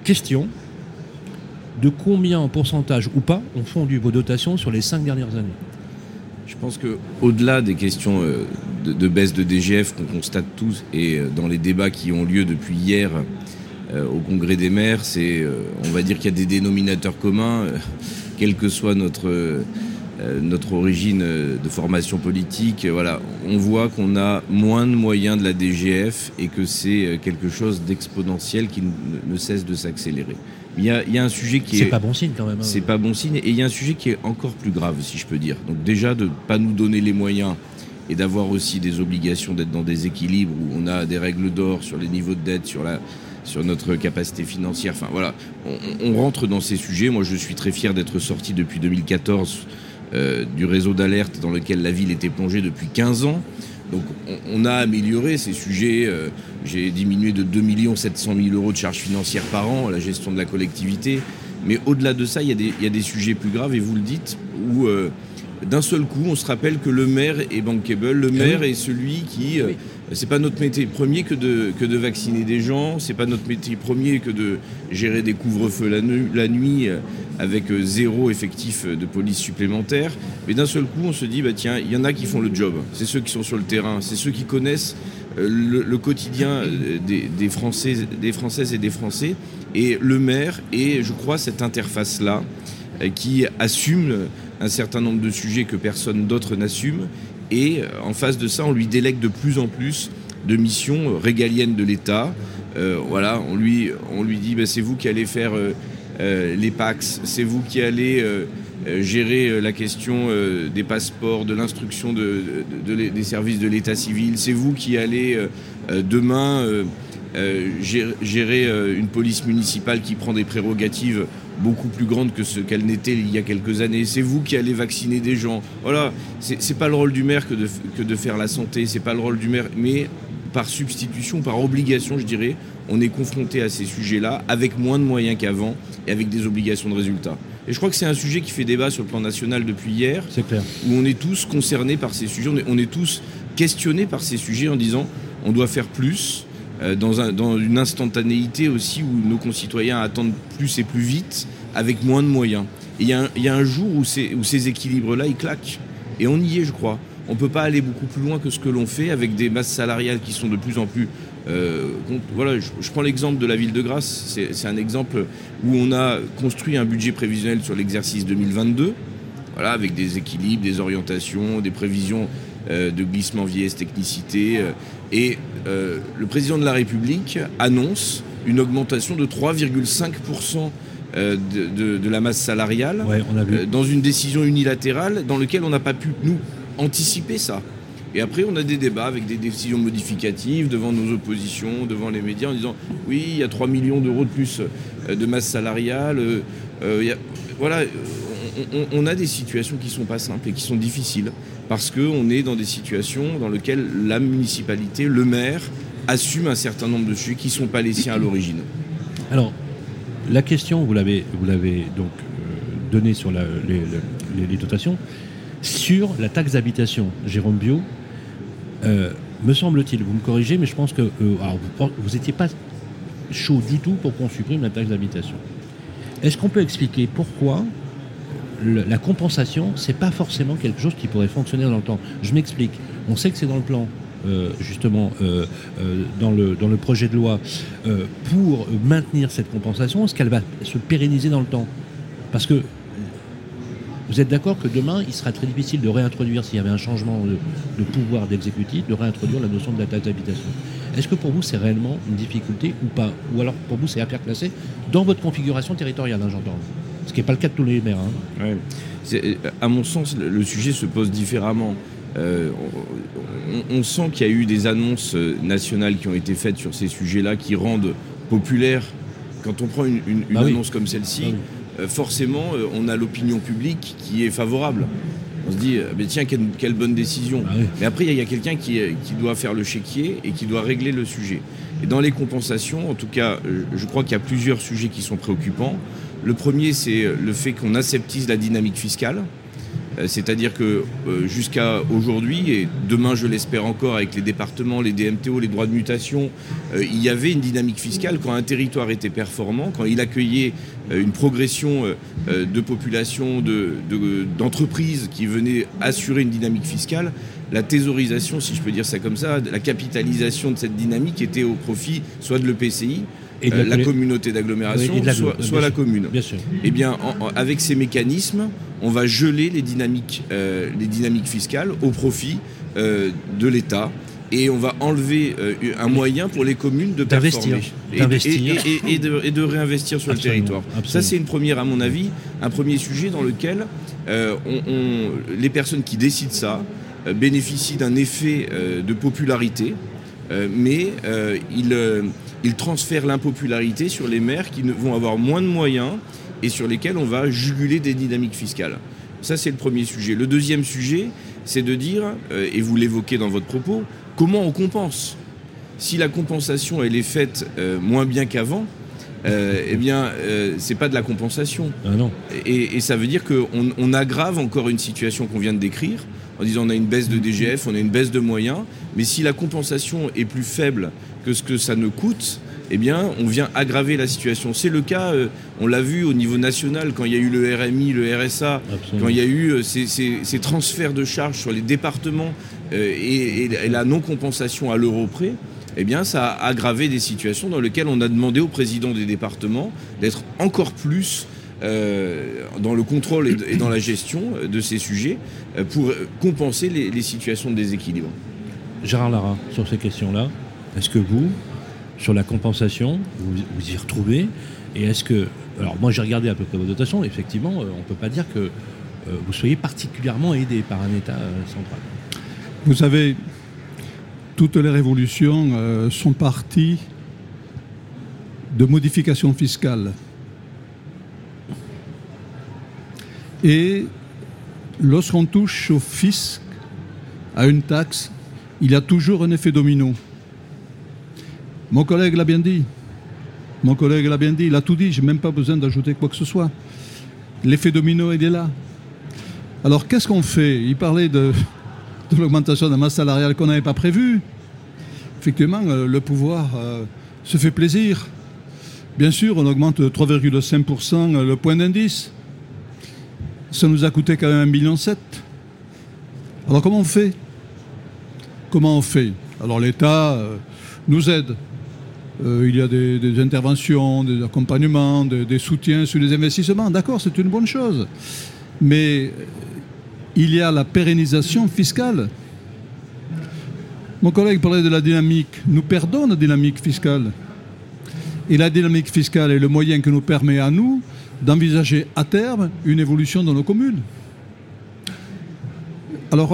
question. De combien en pourcentage ou pas ont fondu vos dotations sur les cinq dernières années? Je pense que au-delà des questions euh, de, baisse de DGF qu'on constate tous et euh, dans les débats qui ont lieu depuis hier au Congrès des maires, c'est, on va dire qu'il y a des dénominateurs communs, quel que soit notre euh, notre origine euh, de formation politique, euh, voilà, on voit qu'on a moins de moyens de la DGF et que c'est quelque chose d'exponentiel qui ne cesse de s'accélérer. Il y, a, un sujet qui est. C'est pas bon signe quand même. Hein. C'est pas bon signe. Et il y a un sujet qui est encore plus grave, si je peux dire. Donc, déjà, de ne pas nous donner les moyens et d'avoir aussi des obligations d'être dans des équilibres où on a des règles d'or sur les niveaux de dette, sur la, sur notre capacité financière. Enfin voilà, on, on rentre dans ces sujets. Moi, je suis très fier d'être sorti depuis 2014 euh, du réseau d'alerte dans lequel la ville était plongée depuis 15 ans. Donc on, a amélioré ces sujets. Euh, j'ai diminué de 2 700 000 euros de charges financières par an à la gestion de la collectivité. Mais au-delà de ça, il y, a des sujets plus graves, et vous le dites, où euh, d'un seul coup, on se rappelle que le maire est bankable. Le ah maire est celui qui c'est pas notre métier premier que de, vacciner des gens, c'est pas notre métier premier que de gérer des couvre-feux la, nuit euh, avec euh, zéro effectif euh, de police supplémentaire. Mais d'un seul coup, on se dit, bah tiens, il y en a qui font le job. C'est ceux qui sont sur le terrain, c'est ceux qui connaissent le, quotidien des, des, Français, des Françaises et des Français. Et le maire est, je crois, cette interface-là qui assume un certain nombre de sujets que personne d'autre n'assume et euh, en face de ça, on lui délègue de plus en plus de missions euh, régaliennes de l'État. Euh, voilà, on lui, dit bah, c'est vous qui allez faire les PAX, c'est vous qui allez gérer la question des passeports, de l'instruction de, des services de l'État civil, c'est vous qui allez demain gérer une police municipale qui prend des prérogatives beaucoup plus grande que ce qu'elle n'était il y a quelques années. C'est vous qui allez vacciner des gens. Voilà, c'est pas le rôle du maire que de, que de faire la santé, c'est pas le rôle du maire, mais par substitution, par obligation, je dirais, on est confronté à ces sujets-là avec moins de moyens qu'avant et avec des obligations de résultats. Et je crois que c'est un sujet qui fait débat sur le plan national depuis hier. C'est clair. Où on est tous concernés par ces sujets, on est tous questionnés par ces sujets en disant on doit faire plus, euh, dans, une instantanéité aussi où nos concitoyens attendent plus et plus vite, avec moins de moyens. Il y, a un jour où ces, équilibres-là, ils claquent. Et on y est, je crois. On ne peut pas aller beaucoup plus loin que ce que l'on fait avec des masses salariales qui sont de plus en plus... Euh, voilà, je, prends l'exemple de la ville de Grasse. C'est un exemple où on a construit un budget prévisionnel sur l'exercice 2022, voilà, avec des équilibres, des orientations, des prévisions de glissement vieillesse technicité. Euh, et le président de la République annonce une augmentation de 3,5% euh, de, la masse salariale euh, dans une décision unilatérale dans laquelle on n'a pas pu, nous, anticiper ça. Et après, on a des débats avec des décisions modificatives devant nos oppositions, devant les médias, en disant oui, il y a 3 millions d'euros de plus euh, de masse salariale. voilà, on, a des situations qui ne sont pas simples et qui sont difficiles parce qu'on est dans des situations dans lesquelles la municipalité, le maire, assume un certain nombre de sujets qui ne sont pas les siens à l'origine. Alors, la question, vous l'avez, vous l'avez donc euh, donnée sur les, dotations, sur la taxe d'habitation, Jérôme Bio, euh, me semble-t-il, vous me corrigez, mais je pense que euh, vous n'étiez pas chaud du tout pour qu'on supprime la taxe d'habitation. Est-ce qu'on peut expliquer pourquoi la compensation, c'est pas forcément quelque chose qui pourrait fonctionner dans le temps Je m'explique. On sait que c'est dans le plan euh, justement euh, euh, dans, le, projet de loi pour maintenir cette compensation Est-ce qu'elle va se pérenniser dans le temps? Parce que vous êtes d'accord que demain, il sera très difficile de réintroduire, s'il y avait un changement de, pouvoir d'exécutif, de réintroduire la notion de la taxe d'habitation? Est-ce que pour vous, c'est réellement une difficulté ou pas? Ou alors, pour vous, c'est à faire classer dans votre configuration territoriale, hein, j'entends Ce qui n'est pas le cas de tous les maires. Hein. À mon sens, le sujet se pose différemment. Euh, on, sent qu'il y a eu des annonces euh, nationales qui ont été faites sur ces sujets-là qui rendent populaire. Quand on prend une, bah annonce comme celle-ci, bah euh, forcément, on a l'opinion publique qui est favorable. On se dit, tiens, quelle, bonne décision. Bah Mais après, il y a, quelqu'un qui, qui, doit faire le chéquier et qui doit régler le sujet. Et dans les compensations, en tout cas, je crois qu'il y a plusieurs sujets qui sont préoccupants. Le premier, c'est le fait qu'on aseptise la dynamique fiscale. Euh, c'est-à-dire que euh, jusqu'à aujourd'hui, et demain je l'espère encore avec les départements, les DMTO, les droits de mutation, euh, il y avait une dynamique fiscale quand un territoire était performant, quand il accueillait une progression de population, d'entreprises qui venaient assurer une dynamique fiscale, la thésaurisation, si je peux dire ça comme ça, la capitalisation de cette dynamique était au profit soit de l'EPCI, et la communauté d'agglomération, soit, la commune. Bien sûr. Eh bien, avec ces mécanismes, on va geler les dynamiques, euh, les dynamiques fiscales au profit euh, de l'État et on va enlever euh, un moyen pour les communes de performer et, et, de, réinvestir sur le territoire. Ça, c'est une première, à mon avis, un premier sujet dans lequel on, les personnes qui décident ça bénéficient d'un effet de popularité, mais ils, ils transfèrent l'impopularité sur les maires qui vont avoir moins de moyens et sur lesquels on va juguler des dynamiques fiscales. Ça, c'est le premier sujet. Le deuxième sujet, c'est de dire, euh, et vous l'évoquez dans votre propos, comment on compense Si la compensation, elle est faite euh, moins bien qu'avant, euh, eh bien, c'est pas de la compensation. Ah non. Et, ça veut dire qu'on on aggrave encore une situation qu'on vient de décrire, en disant on a une baisse de DGF, on a une baisse de moyens, mais si la compensation est plus faible que ce que ça ne coûte, eh bien, on vient aggraver la situation. C'est le cas, euh, on l'a vu au niveau national, quand il y a eu le RMI, le RSA, quand il y a eu euh, ces, transferts de charges sur les départements euh, et, la non-compensation à l'euro près, eh bien, ça a aggravé des situations dans lesquelles on a demandé au président des départements d'être encore plus dans le contrôle et, dans la gestion de ces sujets pour compenser les, les situations de déséquilibre. Gérard Lara, sur ces questions-là, est-ce que vous, sur la compensation, vous, vous y retrouvez Et est-ce que. Alors, moi, j'ai regardé à peu près vos dotations, effectivement, euh, on ne peut pas dire que euh, vous soyez particulièrement aidé par un État euh, central. Vous savez, toutes les révolutions sont parties de modifications fiscales. Et lorsqu'on touche au fisc, à une taxe, il y a toujours un effet domino. Mon collègue l'a bien dit. Mon collègue l'a bien dit, il a tout dit, j'ai même pas besoin d'ajouter quoi que ce soit. L'effet domino est là. Alors qu'est-ce qu'on fait? Il parlait de, l'augmentation de la masse salariale qu'on n'avait pas prévue. Effectivement, euh, le pouvoir euh, se fait plaisir. Bien sûr, on augmente de 3,5% le point d'indice. Ça nous a coûté quand même 1,7 million. Alors comment on fait? Comment on fait? Alors l'État euh, nous aide. Euh, il y a des, interventions, des accompagnements, des, soutiens sur les investissements. D'accord, c'est une bonne chose. Mais il y a la pérennisation fiscale. Mon collègue parlait de la dynamique. Nous perdons la dynamique fiscale. Et la dynamique fiscale est le moyen que nous permet à nous d'envisager à terme une évolution dans nos communes. Alors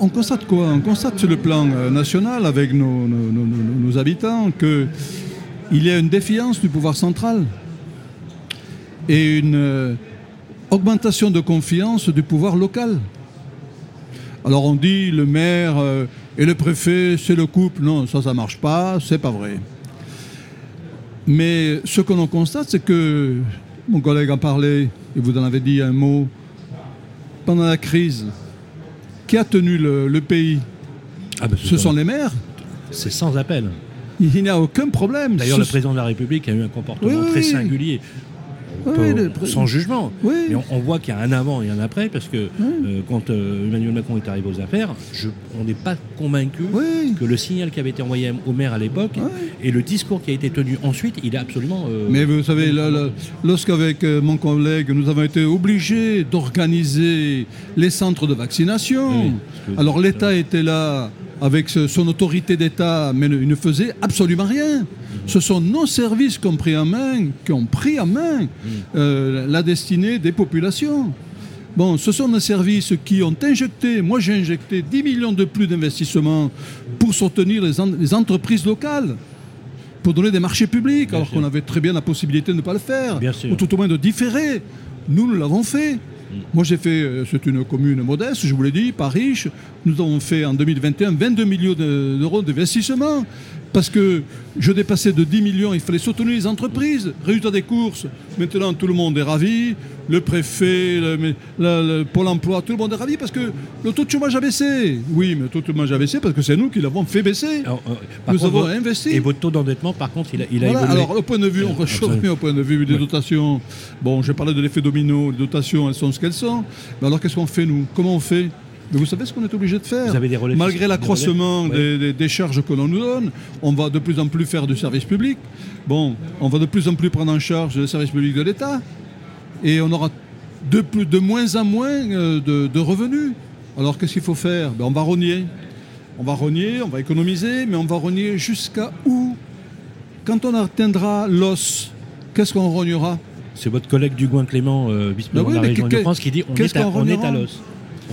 on, constate quoi? On constate sur le plan euh, national avec nos, habitants qu'il y a une défiance du pouvoir central et une euh, augmentation de confiance du pouvoir local. Alors on dit le maire euh, et le préfet, c'est le couple. Non, ça, ça ne marche pas, c'est pas vrai. Mais ce que l'on constate, c'est que, mon collègue en parlait, et vous en avez dit un mot, pendant la crise, qui a tenu le, pays ah ben, Ce sont les maires. C'est sans appel. Il n'y a aucun problème. D'ailleurs, le président de la République a eu un comportement très singulier sans jugement. Mais on, voit qu'il y a un avant et un après, parce que euh, quand euh, Emmanuel Macron est arrivé aux affaires, on n'est pas convaincu que le signal qui avait été envoyé au maire à l'époque et le discours qui a été tenu ensuite, il est absolument. Euh, Mais vous savez, lorsqu'avec mon collègue, nous avons été obligés d'organiser les centres de vaccination, alors l'État était là avec son autorité d'État, mais il ne faisait absolument rien. Ce sont nos services qui ont pris en main, qui ont pris en main euh, la destinée des populations. Bon, ce sont nos services qui ont injecté, moi j'ai injecté 10 millions de plus d'investissements pour soutenir les, entreprises locales, pour donner des marchés publics, alors qu'on avait très bien la possibilité de ne pas le faire, ou tout au moins de différer. Nous, nous l'avons fait. Moi, j'ai fait, euh, c'est une commune modeste, je vous l'ai dit, pas riche. Nous avons fait en 2021 22 millions d'euros d'investissement parce que je dépassais de 10 millions, il fallait soutenir les entreprises. Résultat des courses, maintenant tout le monde est ravi, le préfet, le, Pôle emploi, tout le monde est ravi parce que le taux de chômage a baissé. Oui, mais le taux de chômage a baissé parce que c'est nous qui l'avons fait baisser. Euh, nous avons investi. Et votre taux d'endettement, par contre, il a, il a évolué. Alors, au point de vue, on au point de vue des dotations. Bon, j'ai parlé de l'effet domino, les dotations, elles sont ce qu'elles sont. Mais alors, qu'est-ce qu'on fait, nous? Comment on fait? Mais vous savez ce qu'on est obligé de faire Malgré l'accroissement des, charges que l'on nous donne, on va de plus en plus faire du service public. Bon, on va de plus en plus prendre en charge le service public de l'État. Et on aura de, plus, de moins en moins euh, de, revenus. Alors qu'est-ce qu'il faut faire? Ben, On va rogner. On va rogner, on va économiser, mais on va rogner jusqu'à où? Quand on atteindra l'os, qu'est-ce qu'on rognera? C'est votre collègue Dugouin Clément, euh, vice-président ben de la région de France, qui dit on est, on est à l'os.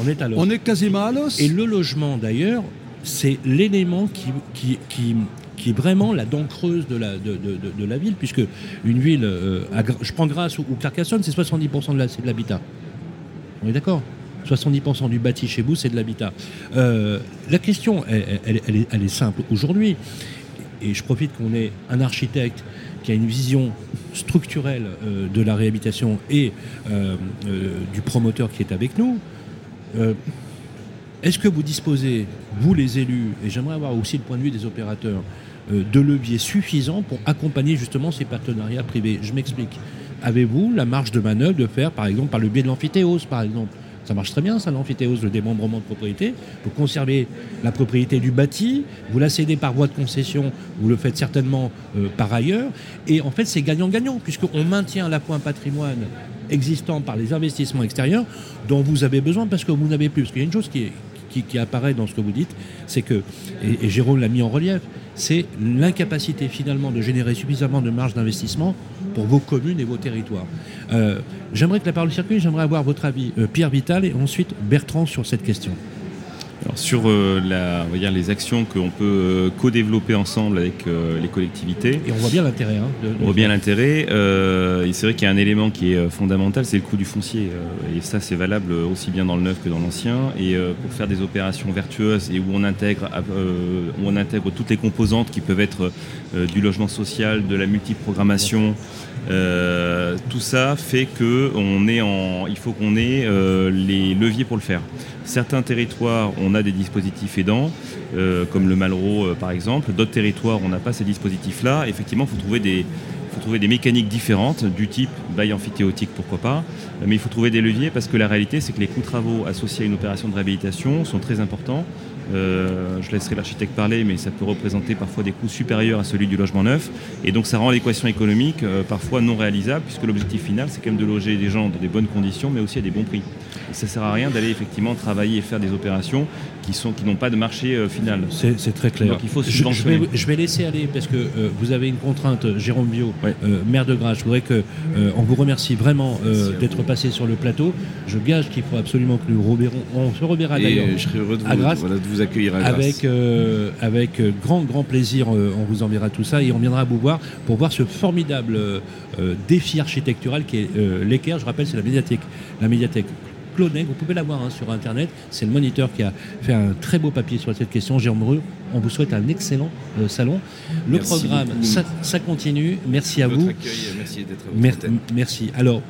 On est à l'os. On est quasiment à l'os. Et le logement, d'ailleurs, c'est l'élément qui, qui, qui, est vraiment la dent creuse de la, de, la ville, puisque une ville, euh, je prends Grasse ou, Carcassonne, c'est 70% de l'habitat. On est d'accord? 70% du bâti chez vous, c'est de l'habitat. Euh, la question, elle, est, elle, est, simple. Aujourd'hui, et je profite qu'on ait un architecte qui a une vision structurelle euh, de la réhabilitation et du promoteur qui est avec nous, euh, est-ce que vous disposez, vous les élus, et j'aimerais avoir aussi le point de vue des opérateurs, euh, de leviers suffisants pour accompagner justement ces partenariats privés? Je m'explique. Avez-vous la marge de manœuvre de faire, par exemple, par le biais de l'amphithéose, par exemple? Ça marche très bien, ça, l'amphithéose, le démembrement de propriété. Vous conservez la propriété du bâti, vous la cédez par voie de concession, vous le faites certainement euh, par ailleurs. Et en fait, c'est gagnant-gagnant, puisqu'on maintient à la fois un patrimoine existants par les investissements extérieurs dont vous avez besoin parce que vous n'avez plus. Parce qu'il y a une chose qui, apparaît dans ce que vous dites, c'est que, et, Jérôme l'a mis en relief, c'est l'incapacité finalement de générer suffisamment de marge d'investissement pour vos communes et vos territoires. Euh, j'aimerais que la parole circule, j'aimerais avoir votre avis, euh, Pierre Vital et ensuite Bertrand sur cette question sur euh, la, on va dire, les actions qu'on peut euh, co-développer ensemble avec euh, les collectivités. Et on voit bien l'intérêt. Hein, on voit bien l'intérêt. et c'est vrai qu'il y a un élément qui est fondamental, c'est le coût du foncier. et ça, c'est valable aussi bien dans le neuf que dans l'ancien. Et pour faire des opérations vertueuses et où on intègre, où on intègre toutes les composantes qui peuvent être du logement social, de la multiprogrammation, euh, tout ça fait que on est en, il faut qu'on ait euh, les leviers pour le faire. Certains territoires, on a des dispositifs aidants, euh, comme le Malraux par exemple. D'autres territoires, on n'a pas ces dispositifs-là. Effectivement, il faut trouver des, mécaniques différentes, du type bail amphithéotique, pourquoi pas. Mais il faut trouver des leviers parce que la réalité, c'est que les coûts travaux associés à une opération de réhabilitation sont très importants. Euh, je laisserai l'architecte parler, mais ça peut représenter parfois des coûts supérieurs à celui du logement neuf. Et donc ça rend l'équation économique euh, parfois non réalisable, puisque l'objectif final, c'est quand même de loger des gens dans des bonnes conditions, mais aussi à des bons prix. Ça ne sert à rien d'aller effectivement travailler et faire des opérations qui sont qui n'ont pas de marché euh, final. C'est très clair. Donc il faut je, je, vais, je, vais, laisser aller parce que vous avez une contrainte, Jérôme Bio, maire de Grasse. Je voudrais que on vous remercie vraiment d'être passé sur le plateau. Je gage qu'il faut absolument que nous reverrons. On se reverra d'ailleurs. Je serai heureux de vous, accueillir Avec, euh, avec euh, grand, grand plaisir, euh, on vous enverra tout ça et on viendra vous voir pour voir ce formidable défi architectural qui est l'équerre. Je rappelle, c'est la médiathèque. La médiathèque Vous pouvez la voir hein, sur Internet. C'est le moniteur qui a fait un très beau papier sur cette question. Jérôme Rue, on vous souhaite un excellent salon. Le programme, ça, continue. Merci à vous. merci d'être Merci. Alors,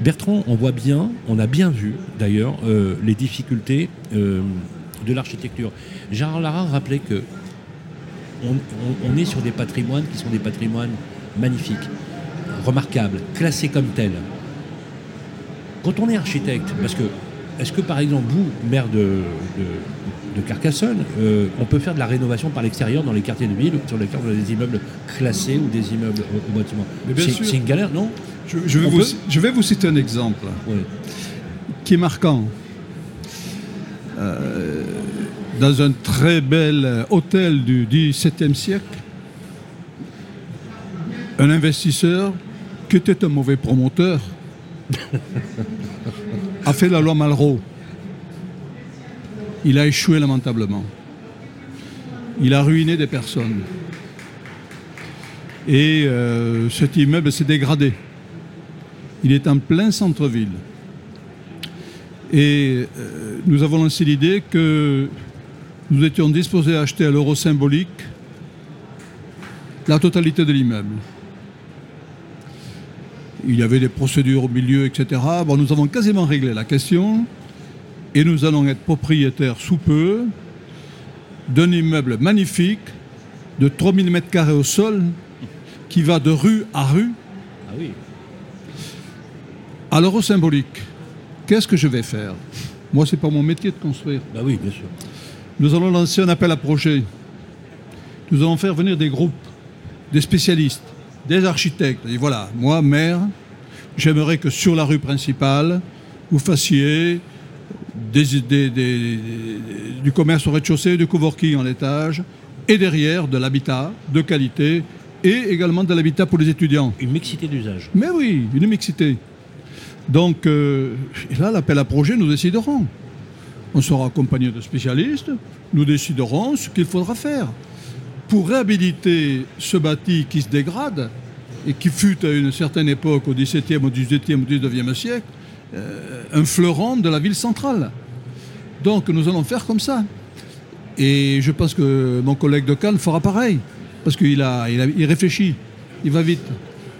Bertrand, on voit bien, on a bien vu d'ailleurs les difficultés de l'architecture. Gérard Lara rappelait que on, est sur des patrimoines qui sont des patrimoines magnifiques, remarquables, classés comme tels. Quand on est architecte, parce que est-ce que par exemple vous, maire de, Carcassonne, euh, on peut faire de la rénovation par l'extérieur dans les quartiers de ville sur lesquels on a des immeubles classés ou des immeubles au, bâtiment C'est une galère, non je, vais vous, je, vais vous, citer un exemple qui est marquant. Euh, dans un très bel hôtel du XVIIe siècle, un investisseur qui était un mauvais promoteur a fait la loi Malraux. Il a échoué lamentablement. Il a ruiné des personnes. Et euh, cet immeuble s'est dégradé. Il est en plein centre-ville. Et euh, nous avons lancé l'idée que nous étions disposés à acheter à l'euro symbolique la totalité de l'immeuble. Il y avait des procédures au milieu, etc. Bon, nous avons quasiment réglé la question et nous allons être propriétaires sous peu d'un immeuble magnifique de 3000 m2 au sol qui va de rue à rue. Ah oui. À l'euro symbolique. Qu'est-ce que je vais faire? Moi, c'est pas mon métier de construire. Bah oui, bien sûr nous allons lancer un appel à projet. Nous allons faire venir des groupes, des spécialistes, des architectes. Et voilà, moi, maire, j'aimerais que sur la rue principale, vous fassiez du commerce au rez-de-chaussée, du coworking en étage, et derrière de l'habitat de qualité, et également de l'habitat pour les étudiants. Une mixité d'usage. Mais oui, une mixité. Donc, euh, là, l'appel à projet, nous déciderons. On sera accompagné de spécialistes. Nous déciderons ce qu'il faudra faire pour réhabiliter ce bâti qui se dégrade et qui fut à une certaine époque, au XVIIe, au XVIIIe, au XIXe siècle, euh, un fleuron de la ville centrale. Donc nous allons faire comme ça. Et je pense que mon collègue de Cannes fera pareil, parce qu'il a, il, réfléchit, il va vite.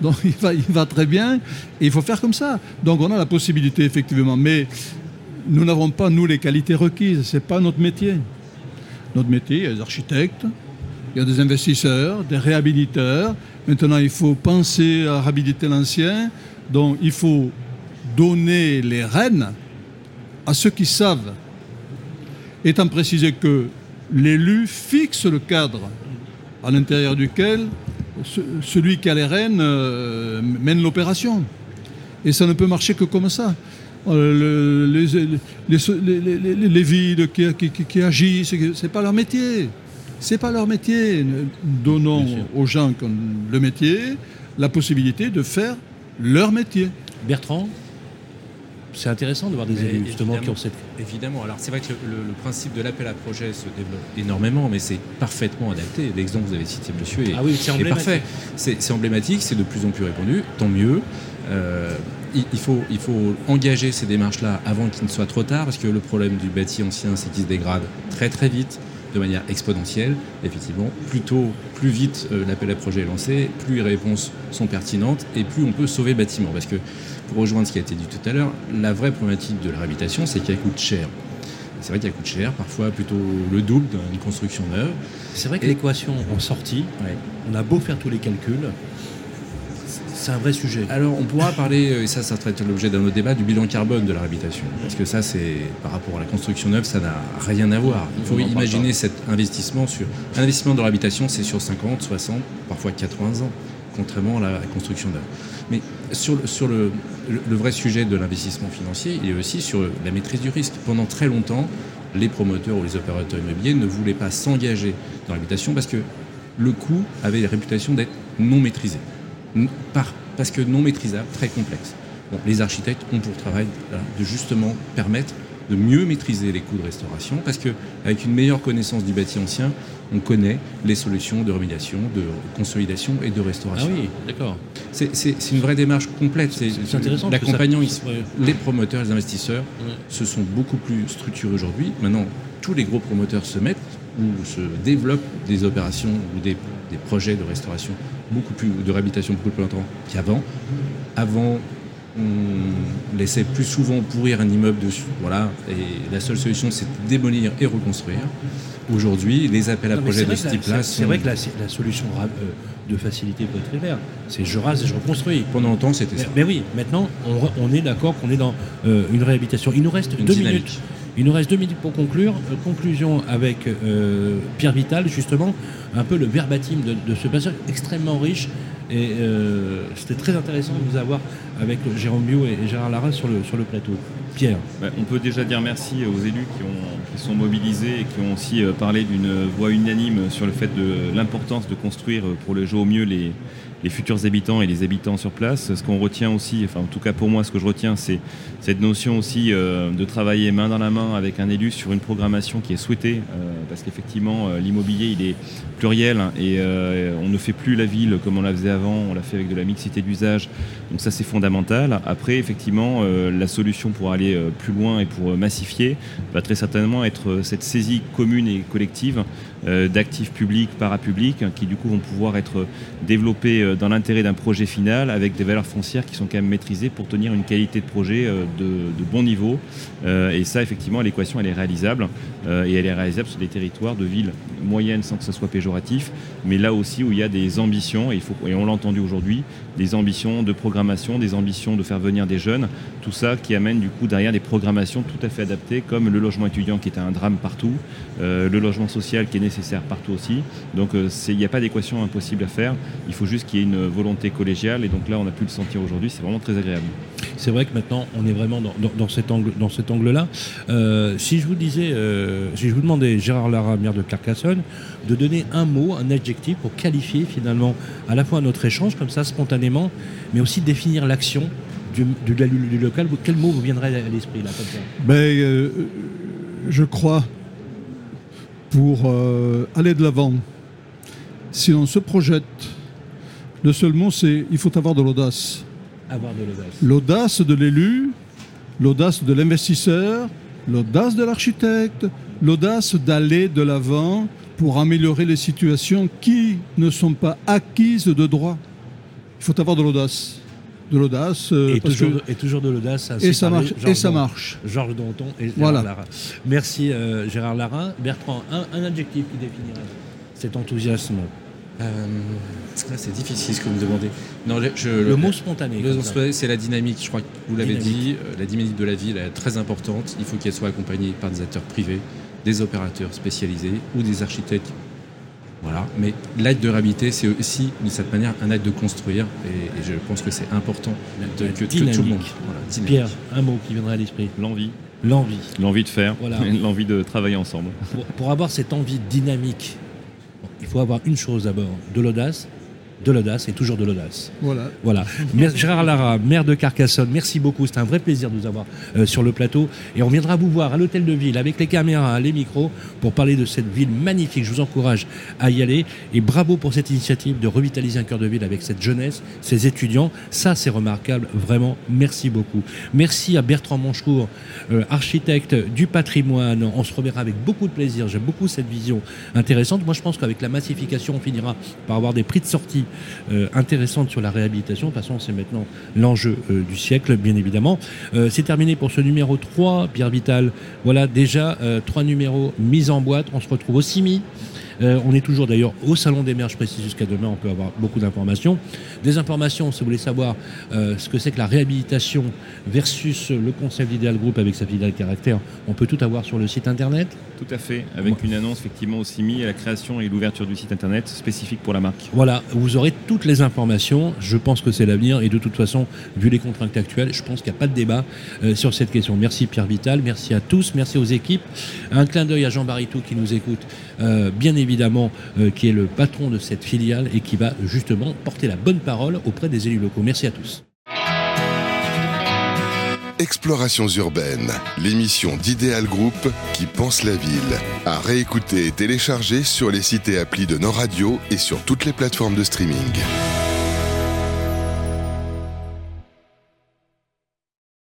Donc il va, il va très bien, et il faut faire comme ça. Donc on a la possibilité, effectivement. Mais nous n'avons pas, nous, les qualités requises. Ce n'est pas notre métier. Notre métier, il y a des architectes, il y a des investisseurs, des réhabiliteurs. Maintenant, il faut penser à réhabiliter l'ancien. Donc, il faut donner les rênes à ceux qui savent. Étant précisé que l'élu fixe le cadre à l'intérieur duquel celui qui a les rênes euh, mène l'opération. Et ça ne peut marcher que comme ça. Euh, les, les, villes qui, qui, agissent, c'est pas leur métier. C'est pas leur métier. Donnons aux gens qui ont le métier la possibilité de faire leur métier. Bertrand c'est intéressant de voir des élus justement qui ont cette. Évidemment. Alors c'est vrai que le, principe de l'appel à projet se développe énormément, mais c'est parfaitement adapté. L'exemple que vous avez cité, monsieur, est, ah oui, est, parfait. C'est emblématique, c'est de plus en plus répandu, tant mieux. Euh, il, faut, il faut engager ces démarches-là avant qu'il ne soit trop tard, parce que le problème du bâti ancien, c'est qu'il se dégrade très très vite, de manière exponentielle. Effectivement, plus tôt, plus vite euh, l'appel à projet est lancé, plus les réponses sont pertinentes et plus on peut sauver le bâtiment. Parce que, pour rejoindre ce qui a été dit tout à l'heure, la vraie problématique de la réhabilitation, c'est qu'elle coûte cher. C'est vrai qu'elle coûte cher, parfois plutôt le double d'une construction neuve. C'est vrai que l'équation en sortie, on a beau faire tous les calculs, c'est un vrai sujet. Alors, on pourra parler, euh, et ça, ça traite l'objet d'un autre débat, du bilan carbone de la réhabilitation. Parce que ça, c'est par rapport à la construction neuve, ça n'a rien à voir. Il faut imaginer cet investissement sur. Un investissement de réhabilitation, c'est sur 50, 60, parfois 80 ans, contrairement à la construction neuve. Mais sur, le, sur le, le vrai sujet de l'investissement financier, il est aussi sur la maîtrise du risque. Pendant très longtemps, les promoteurs ou les opérateurs immobiliers ne voulaient pas s'engager dans l'habitation parce que le coût avait la réputation d'être non maîtrisé. Par, parce que non maîtrisable, très complexe. les architectes ont pour travail de justement permettre de mieux maîtriser les coûts de restauration, parce qu'avec une meilleure connaissance du bâti ancien, on connaît les solutions de remédiation, de consolidation et de restauration. Ah oui, d'accord. C'est une vraie démarche complète. C'est intéressant. L'accompagnant, les promoteurs, les investisseurs se sont beaucoup plus structurés aujourd'hui. Maintenant, tous les gros promoteurs se mettent ou se développent des opérations ou des, projets de restauration beaucoup plus, de réhabilitation beaucoup plus longtemps qu'avant. Avant, on laissait plus souvent pourrir un immeuble dessus. Voilà. Et la seule solution, c'est de démolir et reconstruire. Aujourd'hui, les appels à projets de ce type-là. C'est vrai que la, solution euh, de facilité peut être très C'est je rase et je reconstruis. Pendant longtemps, c'était ça. Mais oui, maintenant, on, est d'accord qu'on est dans euh, une réhabilitation. Il nous reste deux minutes. Il nous reste deux minutes pour conclure. Euh, conclusion avec Pierre Vital, justement, un peu le verbatim de, ce passage extrêmement riche. Et c'était très intéressant de vous avoir avec Jérôme Biot et Gérard Lara sur le, sur le plateau. Pierre bah, On peut déjà dire merci aux élus qui, ont, qui sont mobilisés et qui ont aussi parlé d'une voix unanime sur le fait de l'importance de construire pour le jeu au mieux les, les futurs habitants et les habitants sur place. Ce qu'on retient aussi, enfin en tout cas pour moi, ce que je retiens, c'est cette notion aussi euh, de travailler main dans la main avec un élu sur une programmation qui est souhaitée, euh, parce qu'effectivement euh, l'immobilier il est pluriel hein, et on ne fait plus la ville comme on la faisait avant, on l'a fait avec de la mixité d'usage, donc ça c'est fondamental. Après effectivement la solution pour aller plus loin et pour massifier va très certainement être cette saisie commune et collective d'actifs publics, parapublics, qui du coup vont pouvoir être développés euh, dans l'intérêt d'un projet final avec des valeurs foncières qui sont quand même maîtrisées pour tenir une qualité de projet euh, de, bon niveau. Euh, et ça, effectivement, l'équation, elle est réalisable. et elle est réalisable sur des territoires de villes moyennes sans que ce soit péjoratif, mais là aussi où il y a des ambitions, et, il faut, et on l'a entendu aujourd'hui, des ambitions de programmation, des ambitions de faire venir des jeunes, tout ça qui amène du coup derrière des programmations tout à fait adaptées, comme le logement étudiant qui est un drame partout, le logement social qui est nécessaire partout aussi. Donc il n'y a pas d'équation impossible à faire, il faut juste qu'il y ait une volonté collégiale. Et donc là, on a pu le sentir aujourd'hui. C'est vraiment très agréable. C'est vrai que maintenant, on est vraiment dans, cet angle, dans cet angle-là. Euh, si je vous disais, euh, si je vous demandais, Gérard Lara, maire de Carcassonne, de donner un mot, un adjectif pour qualifier finalement à la fois notre échange comme ça spontanément, mais aussi définir l'action du, du, local, quel mot vous viendrait à l'esprit là comme ça? Ben, euh, Je crois, pour aller de l'avant, si on se projette le seul mot, c'est il faut avoir de l'audace. Avoir de l'audace. L'audace de l'élu, l'audace de l'investisseur, l'audace de l'architecte, l'audace d'aller de l'avant pour améliorer les situations qui ne sont pas acquises de droit. Il faut avoir de l'audace. De l'audace. Euh, et, toujours, de l'audace. Et ça marche. et ça marche. Georges Danton et Gérard voilà. Lara. Merci euh, Gérard Lara. Bertrand, un, un adjectif qui définirait cet enthousiasme euh, c'est difficile ce que vous me demandez. Non, le, mot spontané. C'est la dynamique, je crois que vous l'avez dit. Euh, la dynamique de la ville est très importante. Il faut qu'elle soit accompagnée par des acteurs privés, des opérateurs spécialisés ou des architectes. Voilà. Mais l'aide de réhabiliter, c'est aussi, d'une certaine manière, un acte de construire. Et, je pense que c'est important de, que, tout le monde. Pierre, un mot qui viendrait à l'esprit. L'envie. L'envie. L'envie de faire, l'envie de travailler ensemble. pour, avoir cette envie dynamique il faut avoir une chose d'abord, de l'audace, de l'audace et toujours de l'audace. Voilà. voilà. Gérard Lara, maire de Carcassonne, merci beaucoup. C'était un vrai plaisir de vous avoir euh, sur le plateau. Et on viendra vous voir à l'hôtel de ville avec les caméras, les micros pour parler de cette ville magnifique. Je vous encourage à y aller. Et bravo pour cette initiative de revitaliser un cœur de ville avec cette jeunesse, ces étudiants. Ça, c'est remarquable. Vraiment, merci beaucoup. Merci à Bertrand Manchour, euh, architecte du patrimoine. On se reverra avec beaucoup de plaisir. J'aime beaucoup cette vision intéressante. Moi, je pense qu'avec la massification, on finira par avoir des prix de sortie euh, intéressante sur la réhabilitation. De toute façon, c'est maintenant l'enjeu euh, du siècle, bien évidemment. Euh, c'est terminé pour ce numéro 3, Pierre Vital. Voilà déjà trois numéros mis en boîte. On se retrouve au CIMI on est toujours d'ailleurs au Salon des maires, je précise jusqu'à demain, on peut avoir beaucoup d'informations. Des informations, si vous voulez savoir ce que c'est que la réhabilitation versus le concept d'Ideal Group avec sa filiale caractère, on peut tout avoir sur le site internet Tout à fait, avec une annonce effectivement aussi mise à la création et l'ouverture du site internet spécifique pour la marque. Voilà, vous aurez toutes les informations. Je pense que c'est l'avenir et de toute façon, vu les contraintes actuelles, je pense qu'il n'y a pas de débat euh, sur cette question. Merci Pierre Vital, merci à tous, merci aux équipes. Un clin d'œil à Jean Baritou qui nous écoute, euh, bien évidemment, euh, qui est le patron de cette filiale et qui va justement porter la bonne parole auprès des élus locaux. Merci à tous. Explorations urbaines, l'émission d'Idéal Group qui pense la ville. À réécouter et télécharger sur les sites et applis de nos radios et sur toutes les plateformes de streaming.